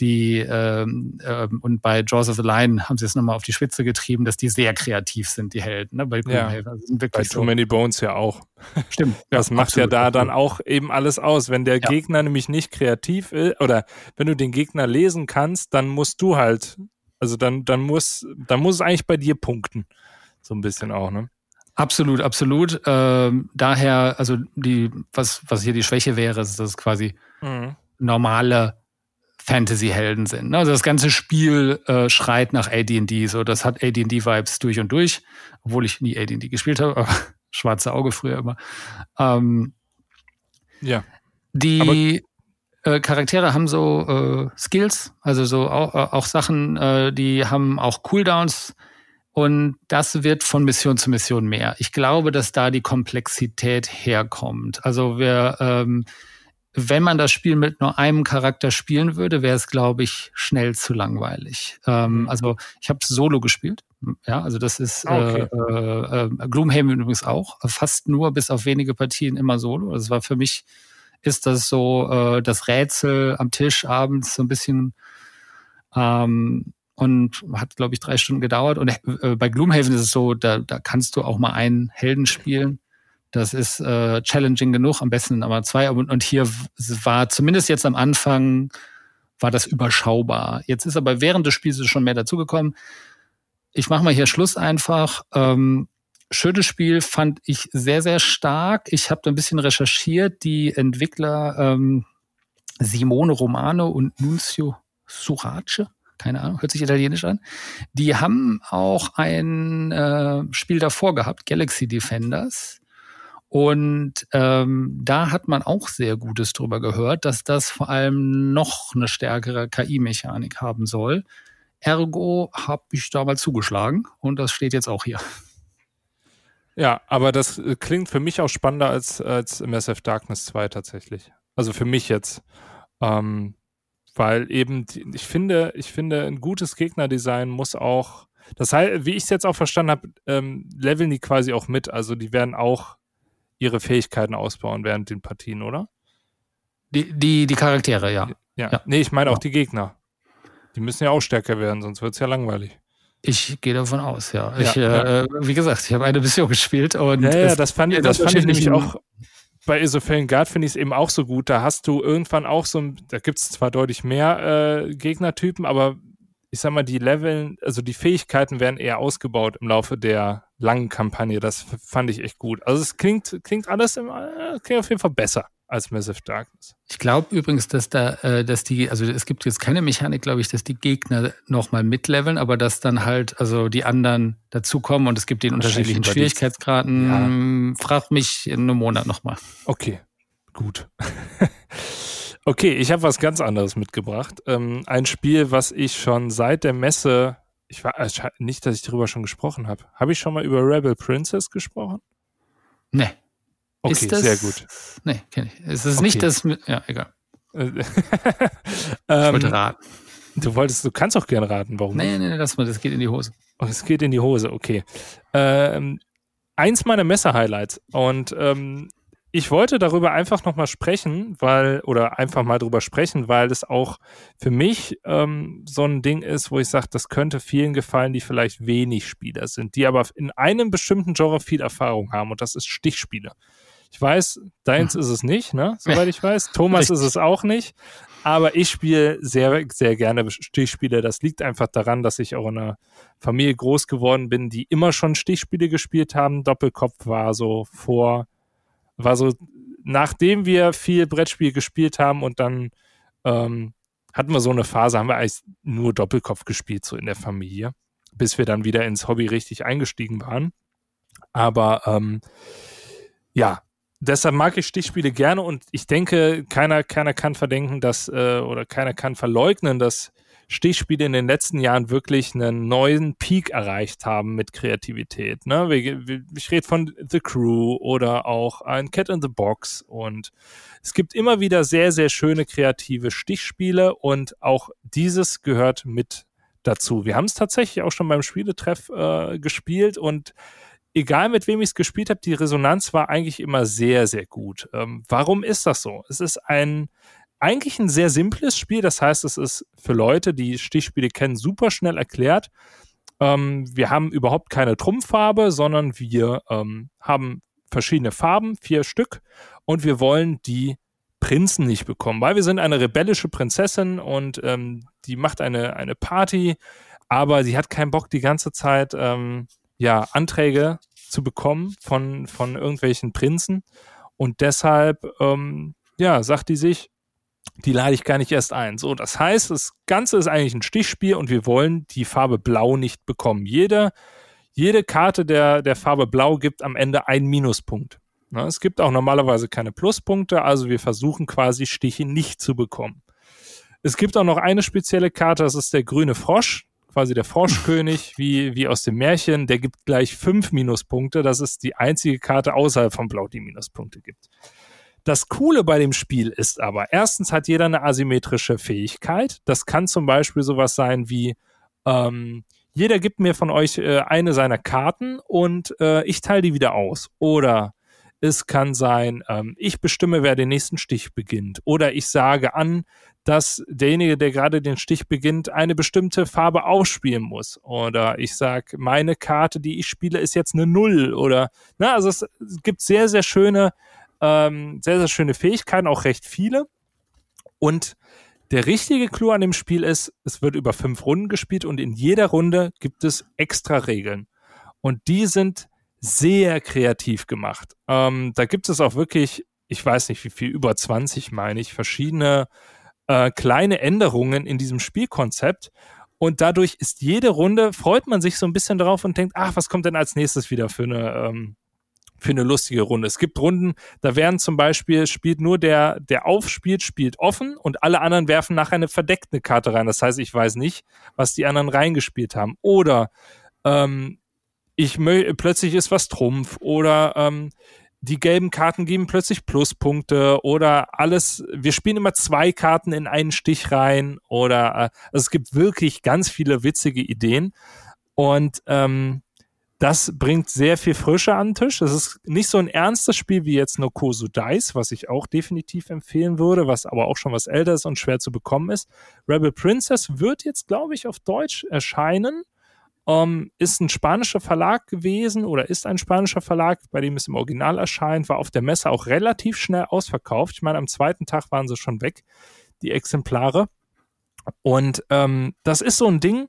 die ähm, ähm, und bei Jaws of the Lion haben sie es nochmal auf die Spitze getrieben, dass die sehr kreativ sind, die Helden. Ne? Bei, ja. Also sind bei Too so. Many Bones ja auch. Stimmt. (laughs) Das ja, macht absolut, ja da absolut. dann auch eben alles aus. Wenn der ja. Gegner nämlich nicht kreativ ist oder wenn du den Gegner lesen kannst, dann musst du halt Also dann, dann muss, dann muss es eigentlich bei dir punkten. So ein bisschen auch, ne? Absolut, absolut. Ähm, daher, also die, was, was hier die Schwäche wäre, ist, dass es quasi mhm. normale Fantasy-Helden sind. Ne? Also das ganze Spiel äh, schreit nach AD&D, so das hat AD&D-Vibes durch und durch, obwohl ich nie AD&D gespielt habe, aber (laughs) schwarze Auge früher immer. Ähm, ja. Die äh, Charaktere haben so äh, Skills, also so auch, äh, auch Sachen, äh, die haben auch Cooldowns, und das wird von Mission zu Mission mehr. Ich glaube, dass da die Komplexität herkommt. Also wir, ähm, wenn man das Spiel mit nur einem Charakter spielen würde, wäre es, glaube ich, schnell zu langweilig. Ähm, mhm. also ich habe Solo gespielt. Ja, also das ist ah, okay. äh, äh, Gloomhaven übrigens auch. Fast nur bis auf wenige Partien immer Solo. Das war für mich ist das so äh, das Rätsel am Tisch abends so ein bisschen ähm, und hat, glaube ich, drei Stunden gedauert. Und äh, bei Gloomhaven ist es so, da, da kannst du auch mal einen Helden spielen. Das ist äh, challenging genug, am besten aber zwei. Und, und hier war zumindest jetzt am Anfang war das überschaubar. Jetzt ist aber während des Spiels schon mehr dazugekommen. Ich mache mal hier Schluss einfach. Ähm, schönes Spiel fand ich sehr, sehr stark. Ich habe da ein bisschen recherchiert. Die Entwickler ähm, Simone Romano und Nunzio Surace keine Ahnung, hört sich italienisch an. Die haben auch ein äh, Spiel davor gehabt, Galaxy Defenders. Und ähm, da hat man auch sehr Gutes drüber gehört, dass das vor allem noch eine stärkere KI-Mechanik haben soll. Ergo habe ich da mal zugeschlagen und das steht jetzt auch hier. Ja, aber das äh, klingt für mich auch spannender als, als Massive Darkness 2 tatsächlich. Also für mich jetzt. Ähm, weil eben, ich finde, ich finde, ein gutes Gegnerdesign muss auch, das heißt, wie ich es jetzt auch verstanden habe, ähm, leveln die quasi auch mit. Also die werden auch ihre Fähigkeiten ausbauen während den Partien, oder? Die, die, die Charaktere, ja. Ja. ja. Nee, ich meine ja. auch die Gegner. Die müssen ja auch stärker werden, sonst wird es ja langweilig. Ich gehe davon aus, ja. ja ich, äh, wie gesagt, ich habe eine Mission (laughs) gespielt und. Ja, ja das fand, das fand ich nämlich auch bei Isophelin Guard finde ich es eben auch so gut. Da hast du irgendwann auch so, da gibt es zwar deutlich mehr äh, Gegnertypen, aber ich sag mal, die Leveln, also die Fähigkeiten werden eher ausgebaut im Laufe der langen Kampagne. Das fand ich echt gut. Also es klingt, klingt alles im, äh, klingt auf jeden Fall besser als Massive Darkness. Ich glaube übrigens, dass da, äh, dass die, also es gibt jetzt keine Mechanik, glaube ich, dass die Gegner nochmal mitleveln, aber dass dann halt, also die anderen dazukommen und es gibt den unterschiedlichen Schwierigkeitsgraden. Ja. Frag mich in einem Monat nochmal. Okay, gut. (laughs) okay, ich habe was ganz anderes mitgebracht. Ähm, ein Spiel, was ich schon seit der Messe, ich war äh, nicht, dass ich darüber schon gesprochen habe. Habe ich schon mal über Rebel Princess gesprochen? Nee. Okay, das, sehr gut. Nee, kenne ich. Es ist okay. nicht das ja, egal. (laughs) ich wollte ähm, raten. Du wolltest, du kannst auch gerne raten, warum? Nee, nee, nee, das, das geht in die Hose. Oh, es geht in die Hose, okay. Ähm, eins meiner Messer-Highlights und ähm, ich wollte darüber einfach nochmal sprechen, weil, oder einfach mal drüber sprechen, weil es auch für mich ähm, so ein Ding ist, wo ich sage, das könnte vielen gefallen, die vielleicht wenig Spieler sind, die aber in einem bestimmten Genre viel Erfahrung haben und das ist Stichspiele. Ich weiß, deins ist es nicht, ne? Soweit ich weiß. (laughs) Thomas ist es auch nicht. Aber ich spiele sehr, sehr gerne Stichspiele. Das liegt einfach daran, dass ich auch in einer Familie groß geworden bin, die immer schon Stichspiele gespielt haben. Doppelkopf war so vor war so, nachdem wir viel Brettspiel gespielt haben und dann ähm, hatten wir so eine Phase, haben wir eigentlich nur Doppelkopf gespielt, so in der Familie, bis wir dann wieder ins Hobby richtig eingestiegen waren. Aber ähm, ja, deshalb mag ich Stichspiele gerne und ich denke, keiner, keiner kann verdenken, dass, äh, oder keiner kann verleugnen, dass Stichspiele in den letzten Jahren wirklich einen neuen Peak erreicht haben mit Kreativität. Ne? Ich rede von The Crew oder auch ein Cat in the Box und es gibt immer wieder sehr, sehr schöne kreative Stichspiele und auch dieses gehört mit dazu. Wir haben es tatsächlich auch schon beim Spieletreff äh, gespielt und egal mit wem ich es gespielt habe, die Resonanz war eigentlich immer sehr, sehr gut. Ähm, warum ist das so? Es ist ein eigentlich ein sehr simples Spiel. Das heißt, es ist für Leute, die Stichspiele kennen, super schnell erklärt. Ähm, wir haben überhaupt keine Trumpffarbe, sondern wir ähm, haben verschiedene Farben, vier Stück, und wir wollen die Prinzen nicht bekommen, weil wir sind eine rebellische Prinzessin und ähm, die macht eine, eine Party aber sie hat keinen Bock, die ganze Zeit ähm, ja, Anträge zu bekommen von, von irgendwelchen Prinzen. Und deshalb, ähm, ja, sagt die sich, die lade ich gar nicht erst ein. So, das heißt, das Ganze ist eigentlich ein Stichspiel und wir wollen die Farbe Blau nicht bekommen. Jede, jede Karte der, der Farbe Blau gibt am Ende einen Minuspunkt. Na, ne, es gibt auch normalerweise keine Pluspunkte, also wir versuchen quasi Stiche nicht zu bekommen. Es gibt auch noch eine spezielle Karte, das ist der grüne Frosch quasi der Froschkönig, (laughs) wie, wie aus dem Märchen, der gibt gleich fünf Minuspunkte. Das ist die einzige Karte außerhalb von Blau, die Minuspunkte gibt. Das Coole bei dem Spiel ist aber, erstens hat jeder eine asymmetrische Fähigkeit. Das kann zum Beispiel sowas sein wie, ähm, jeder gibt mir von euch äh, eine seiner Karten und äh, ich teile die wieder aus. Oder es kann sein, ähm, ich bestimme, wer den nächsten Stich beginnt. Oder ich sage an, dass derjenige, der gerade den Stich beginnt, eine bestimmte Farbe ausspielen muss. Oder ich sage, meine Karte, die ich spiele, ist jetzt eine Null. Oder, na, also es, gibt sehr, sehr schöne, ähm, sehr, sehr schöne Fähigkeiten, auch recht viele. Und der richtige Clou an dem Spiel ist, es wird über fünf Runden gespielt und in jeder Runde gibt es extra Regeln. Und die sind sehr kreativ gemacht. Ähm, da gibt es auch wirklich, ich weiß nicht wie viel, über 20 meine ich, verschiedene äh, kleine Änderungen in diesem Spielkonzept. Und dadurch ist jede Runde, freut man sich so ein bisschen drauf und denkt, ach, was kommt denn als nächstes wieder für eine, ähm, für eine lustige Runde. Es gibt Runden, da werden zum Beispiel, spielt nur der, der aufspielt, spielt offen und alle anderen werfen nachher eine verdeckte Karte rein. Das heißt, ich weiß nicht, was die anderen reingespielt haben. Oder ähm, ich plötzlich ist was Trumpf oder ähm, die gelben Karten geben plötzlich Pluspunkte oder alles. Wir spielen immer zwei Karten in einen Stich rein oder äh, also es gibt wirklich ganz viele witzige Ideen und ähm, das bringt sehr viel Frische an den Tisch. Das ist nicht so ein ernstes Spiel wie jetzt Nokosu Dice, was ich auch definitiv empfehlen würde, was aber auch schon was älter ist und schwer zu bekommen ist. Rebel Princess wird jetzt, glaube ich, auf Deutsch erscheinen ähm, ist ein spanischer Verlag gewesen oder ist ein spanischer Verlag, bei dem es im Original erscheint, war auf der Messe auch relativ schnell ausverkauft. Ich meine, am zweiten Tag waren sie schon weg, die Exemplare. Und ähm, das ist so ein Ding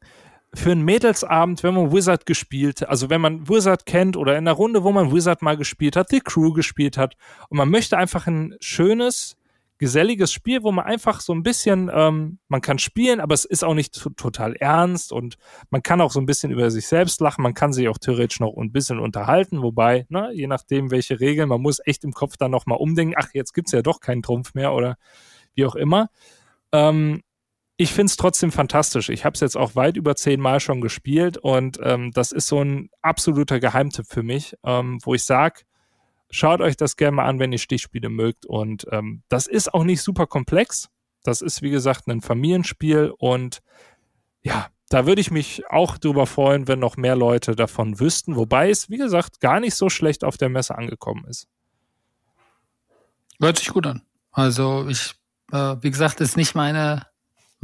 für einen Mädelsabend, wenn man Wizard gespielt, also wenn man Wizard kennt oder in einer Runde, wo man Wizard mal gespielt hat, The Crew gespielt hat und man möchte einfach ein schönes, geselliges Spiel, wo man einfach so ein bisschen, ähm, man kann spielen, aber es ist auch nicht total ernst und man kann auch so ein bisschen über sich selbst lachen, man kann sich auch theoretisch noch ein bisschen unterhalten, wobei, ne, je nachdem, welche Regeln, man muss echt im Kopf dann nochmal umdenken, ach, jetzt gibt's ja doch keinen Trumpf mehr oder wie auch immer. Ähm, ich find's trotzdem fantastisch. Ich habe es jetzt auch weit über zehnmal schon gespielt und ähm, das ist so ein absoluter Geheimtipp für mich, ähm, wo ich sag Schaut euch das gerne mal an, wenn ihr Stichspiele mögt. Und ähm, das ist auch nicht super komplex. Das ist, wie gesagt, ein Familienspiel. Und ja, da würde ich mich auch drüber freuen, wenn noch mehr Leute davon wüssten. Wobei es, wie gesagt, gar nicht so schlecht auf der Messe angekommen ist. Hört sich gut an. Also ich, äh, wie gesagt, ist nicht meine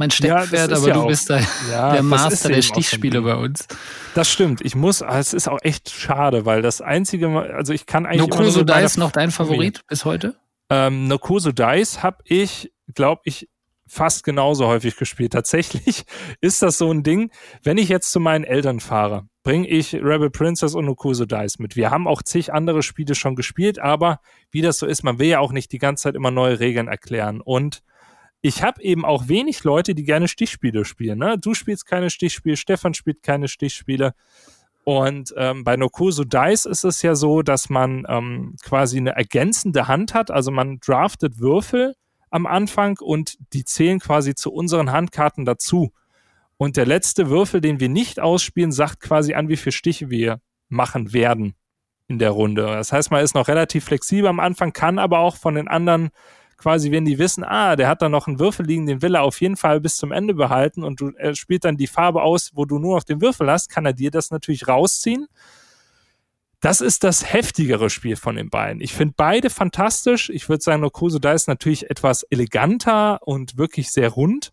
mein Steckenpferd, ja, aber ja du auch, bist da ja, der Master der Stichspiele bei uns. Das stimmt. Ich muss, es ist auch echt schade, weil das einzige, also ich kann eigentlich. Nokoso so Dice noch dein Favorit bis heute? Ähm, Nokoso Dice habe ich, glaube ich, fast genauso häufig gespielt. (laughs) Tatsächlich ist das so ein Ding, wenn ich jetzt zu meinen Eltern fahre, bringe ich Rebel Princess und Nokoso Dice mit. Wir haben auch zig andere Spiele schon gespielt, aber wie das so ist, man will ja auch nicht die ganze Zeit immer neue Regeln erklären. Und ich habe eben auch wenig Leute, die gerne Stichspiele spielen. Ne? Du spielst keine Stichspiele, Stefan spielt keine Stichspiele. Und ähm, bei Nokoso Dice ist es ja so, dass man ähm, quasi eine ergänzende Hand hat. Also man draftet Würfel am Anfang und die zählen quasi zu unseren Handkarten dazu. Und der letzte Würfel, den wir nicht ausspielen, sagt quasi an, wie viele Stiche wir machen werden in der Runde. Das heißt, man ist noch relativ flexibel am Anfang, kann aber auch von den anderen quasi, wenn die wissen, ah, der hat da noch einen Würfel liegen, den will er auf jeden Fall bis zum Ende behalten und du, er spielt dann die Farbe aus, wo du nur noch den Würfel hast, kann er dir das natürlich rausziehen. Das ist das heftigere Spiel von den beiden. Ich finde beide fantastisch. Ich würde sagen, Nokoso da ist natürlich etwas eleganter und wirklich sehr rund.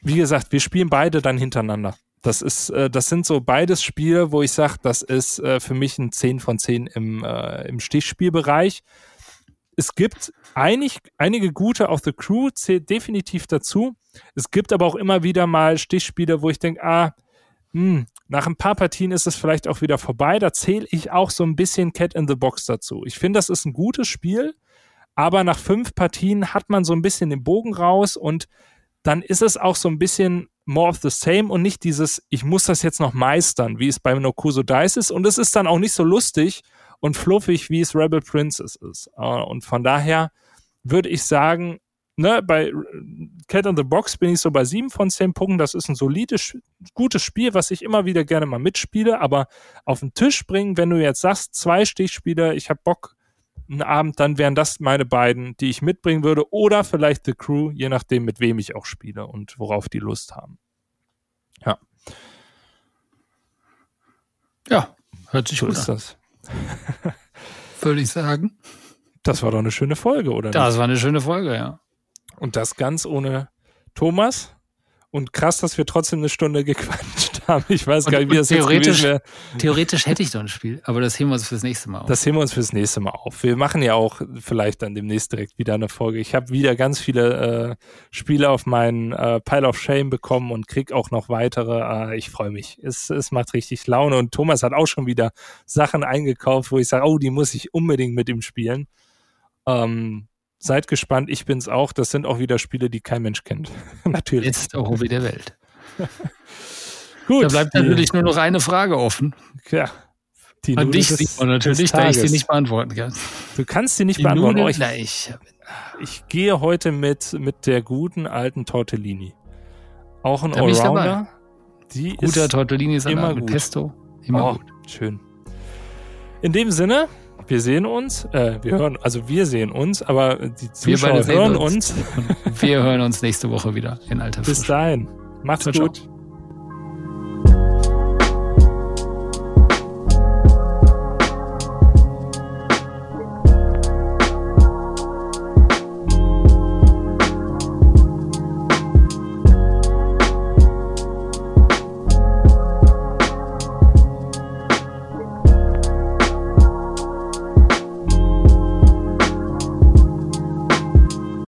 Wie gesagt, wir spielen beide dann hintereinander. Das ist, äh, das sind so beides Spiele, wo ich sage, das ist äh, für mich ein 10 von 10 im, äh, im Stichspielbereich es gibt einig, einige gute auf The Crew, zählt definitiv dazu. Es gibt aber auch immer wieder mal Stichspiele, wo ich denke, ah, hm, nach ein paar Partien ist es vielleicht auch wieder vorbei. Da zähle ich auch so ein bisschen Cat in the Box dazu. Ich finde, das ist ein gutes Spiel, aber nach fünf Partien hat man so ein bisschen den Bogen raus und dann ist es auch so ein bisschen more of the same und nicht dieses, ich muss das jetzt noch meistern, wie es beim Nokuso Dice ist. Und es ist dann auch nicht so lustig und fluffig, wie es Rebel Princess ist. Äh, und von daher würde ich sagen, ne, bei Cat on the Box bin ich so bei sieben von zehn Punkten. Das ist ein solides, gutes Spiel, was ich immer wieder gerne mal mitspiele. Aber auf den Tisch bringen, wenn du jetzt sagst, zwei Stichspieler, ich habe Bock, einen Abend, dann wären das meine beiden, die ich mitbringen würde. Oder vielleicht The Crew, je nachdem, mit wem ich auch spiele und worauf die Lust haben. Ja. Ja, hört sich so gut ist an. das. (laughs) Würde ich sagen. Das war doch eine schöne Folge, oder? Das nicht? war eine schöne Folge, ja. Und das ganz ohne Thomas. Und krass, dass wir trotzdem eine Stunde gequatscht (laughs) haben. Ich weiß und, gar nicht, wie das theoretisch, jetzt Theoretisch hätte ich doch ein Spiel, aber das heben wir uns fürs nächste Mal auf. Das heben wir uns fürs nächste Mal auf. Wir machen ja auch vielleicht dann demnächst direkt wieder eine Folge. Ich habe wieder ganz viele äh, Spiele auf meinen äh, Pile of Shame bekommen und krieg auch noch weitere. Äh, ich freue mich. Es, es macht richtig Laune. Und Thomas hat auch schon wieder Sachen eingekauft, wo ich sage, oh, die muss ich unbedingt mit ihm spielen. Ähm, seid gespannt, ich bin's auch. Das sind auch wieder Spiele, die kein Mensch kennt. (laughs) natürlich. Jetzt auch Hobby der Welt. (laughs) Gut. Da bleibt natürlich nur noch eine Frage offen. Ja. Die An dich, Simon, natürlich, da ich sie nicht beantworten kann. Du kannst sie nicht die beantworten. Nudeln, oh, ich, ich, ich, gehe heute mit, mit der guten alten Tortellini. Auch ein Allrounder. Die Guter Tortellini ist immer gut. Pesto. Immer oh, gut. Schön. In dem Sinne, wir sehen uns, äh, wir hören, also wir sehen uns, aber die Zuschauer hören uns. uns. wir hören uns nächste Woche wieder in alter Bis dahin. Macht's ciao, gut. Ciao.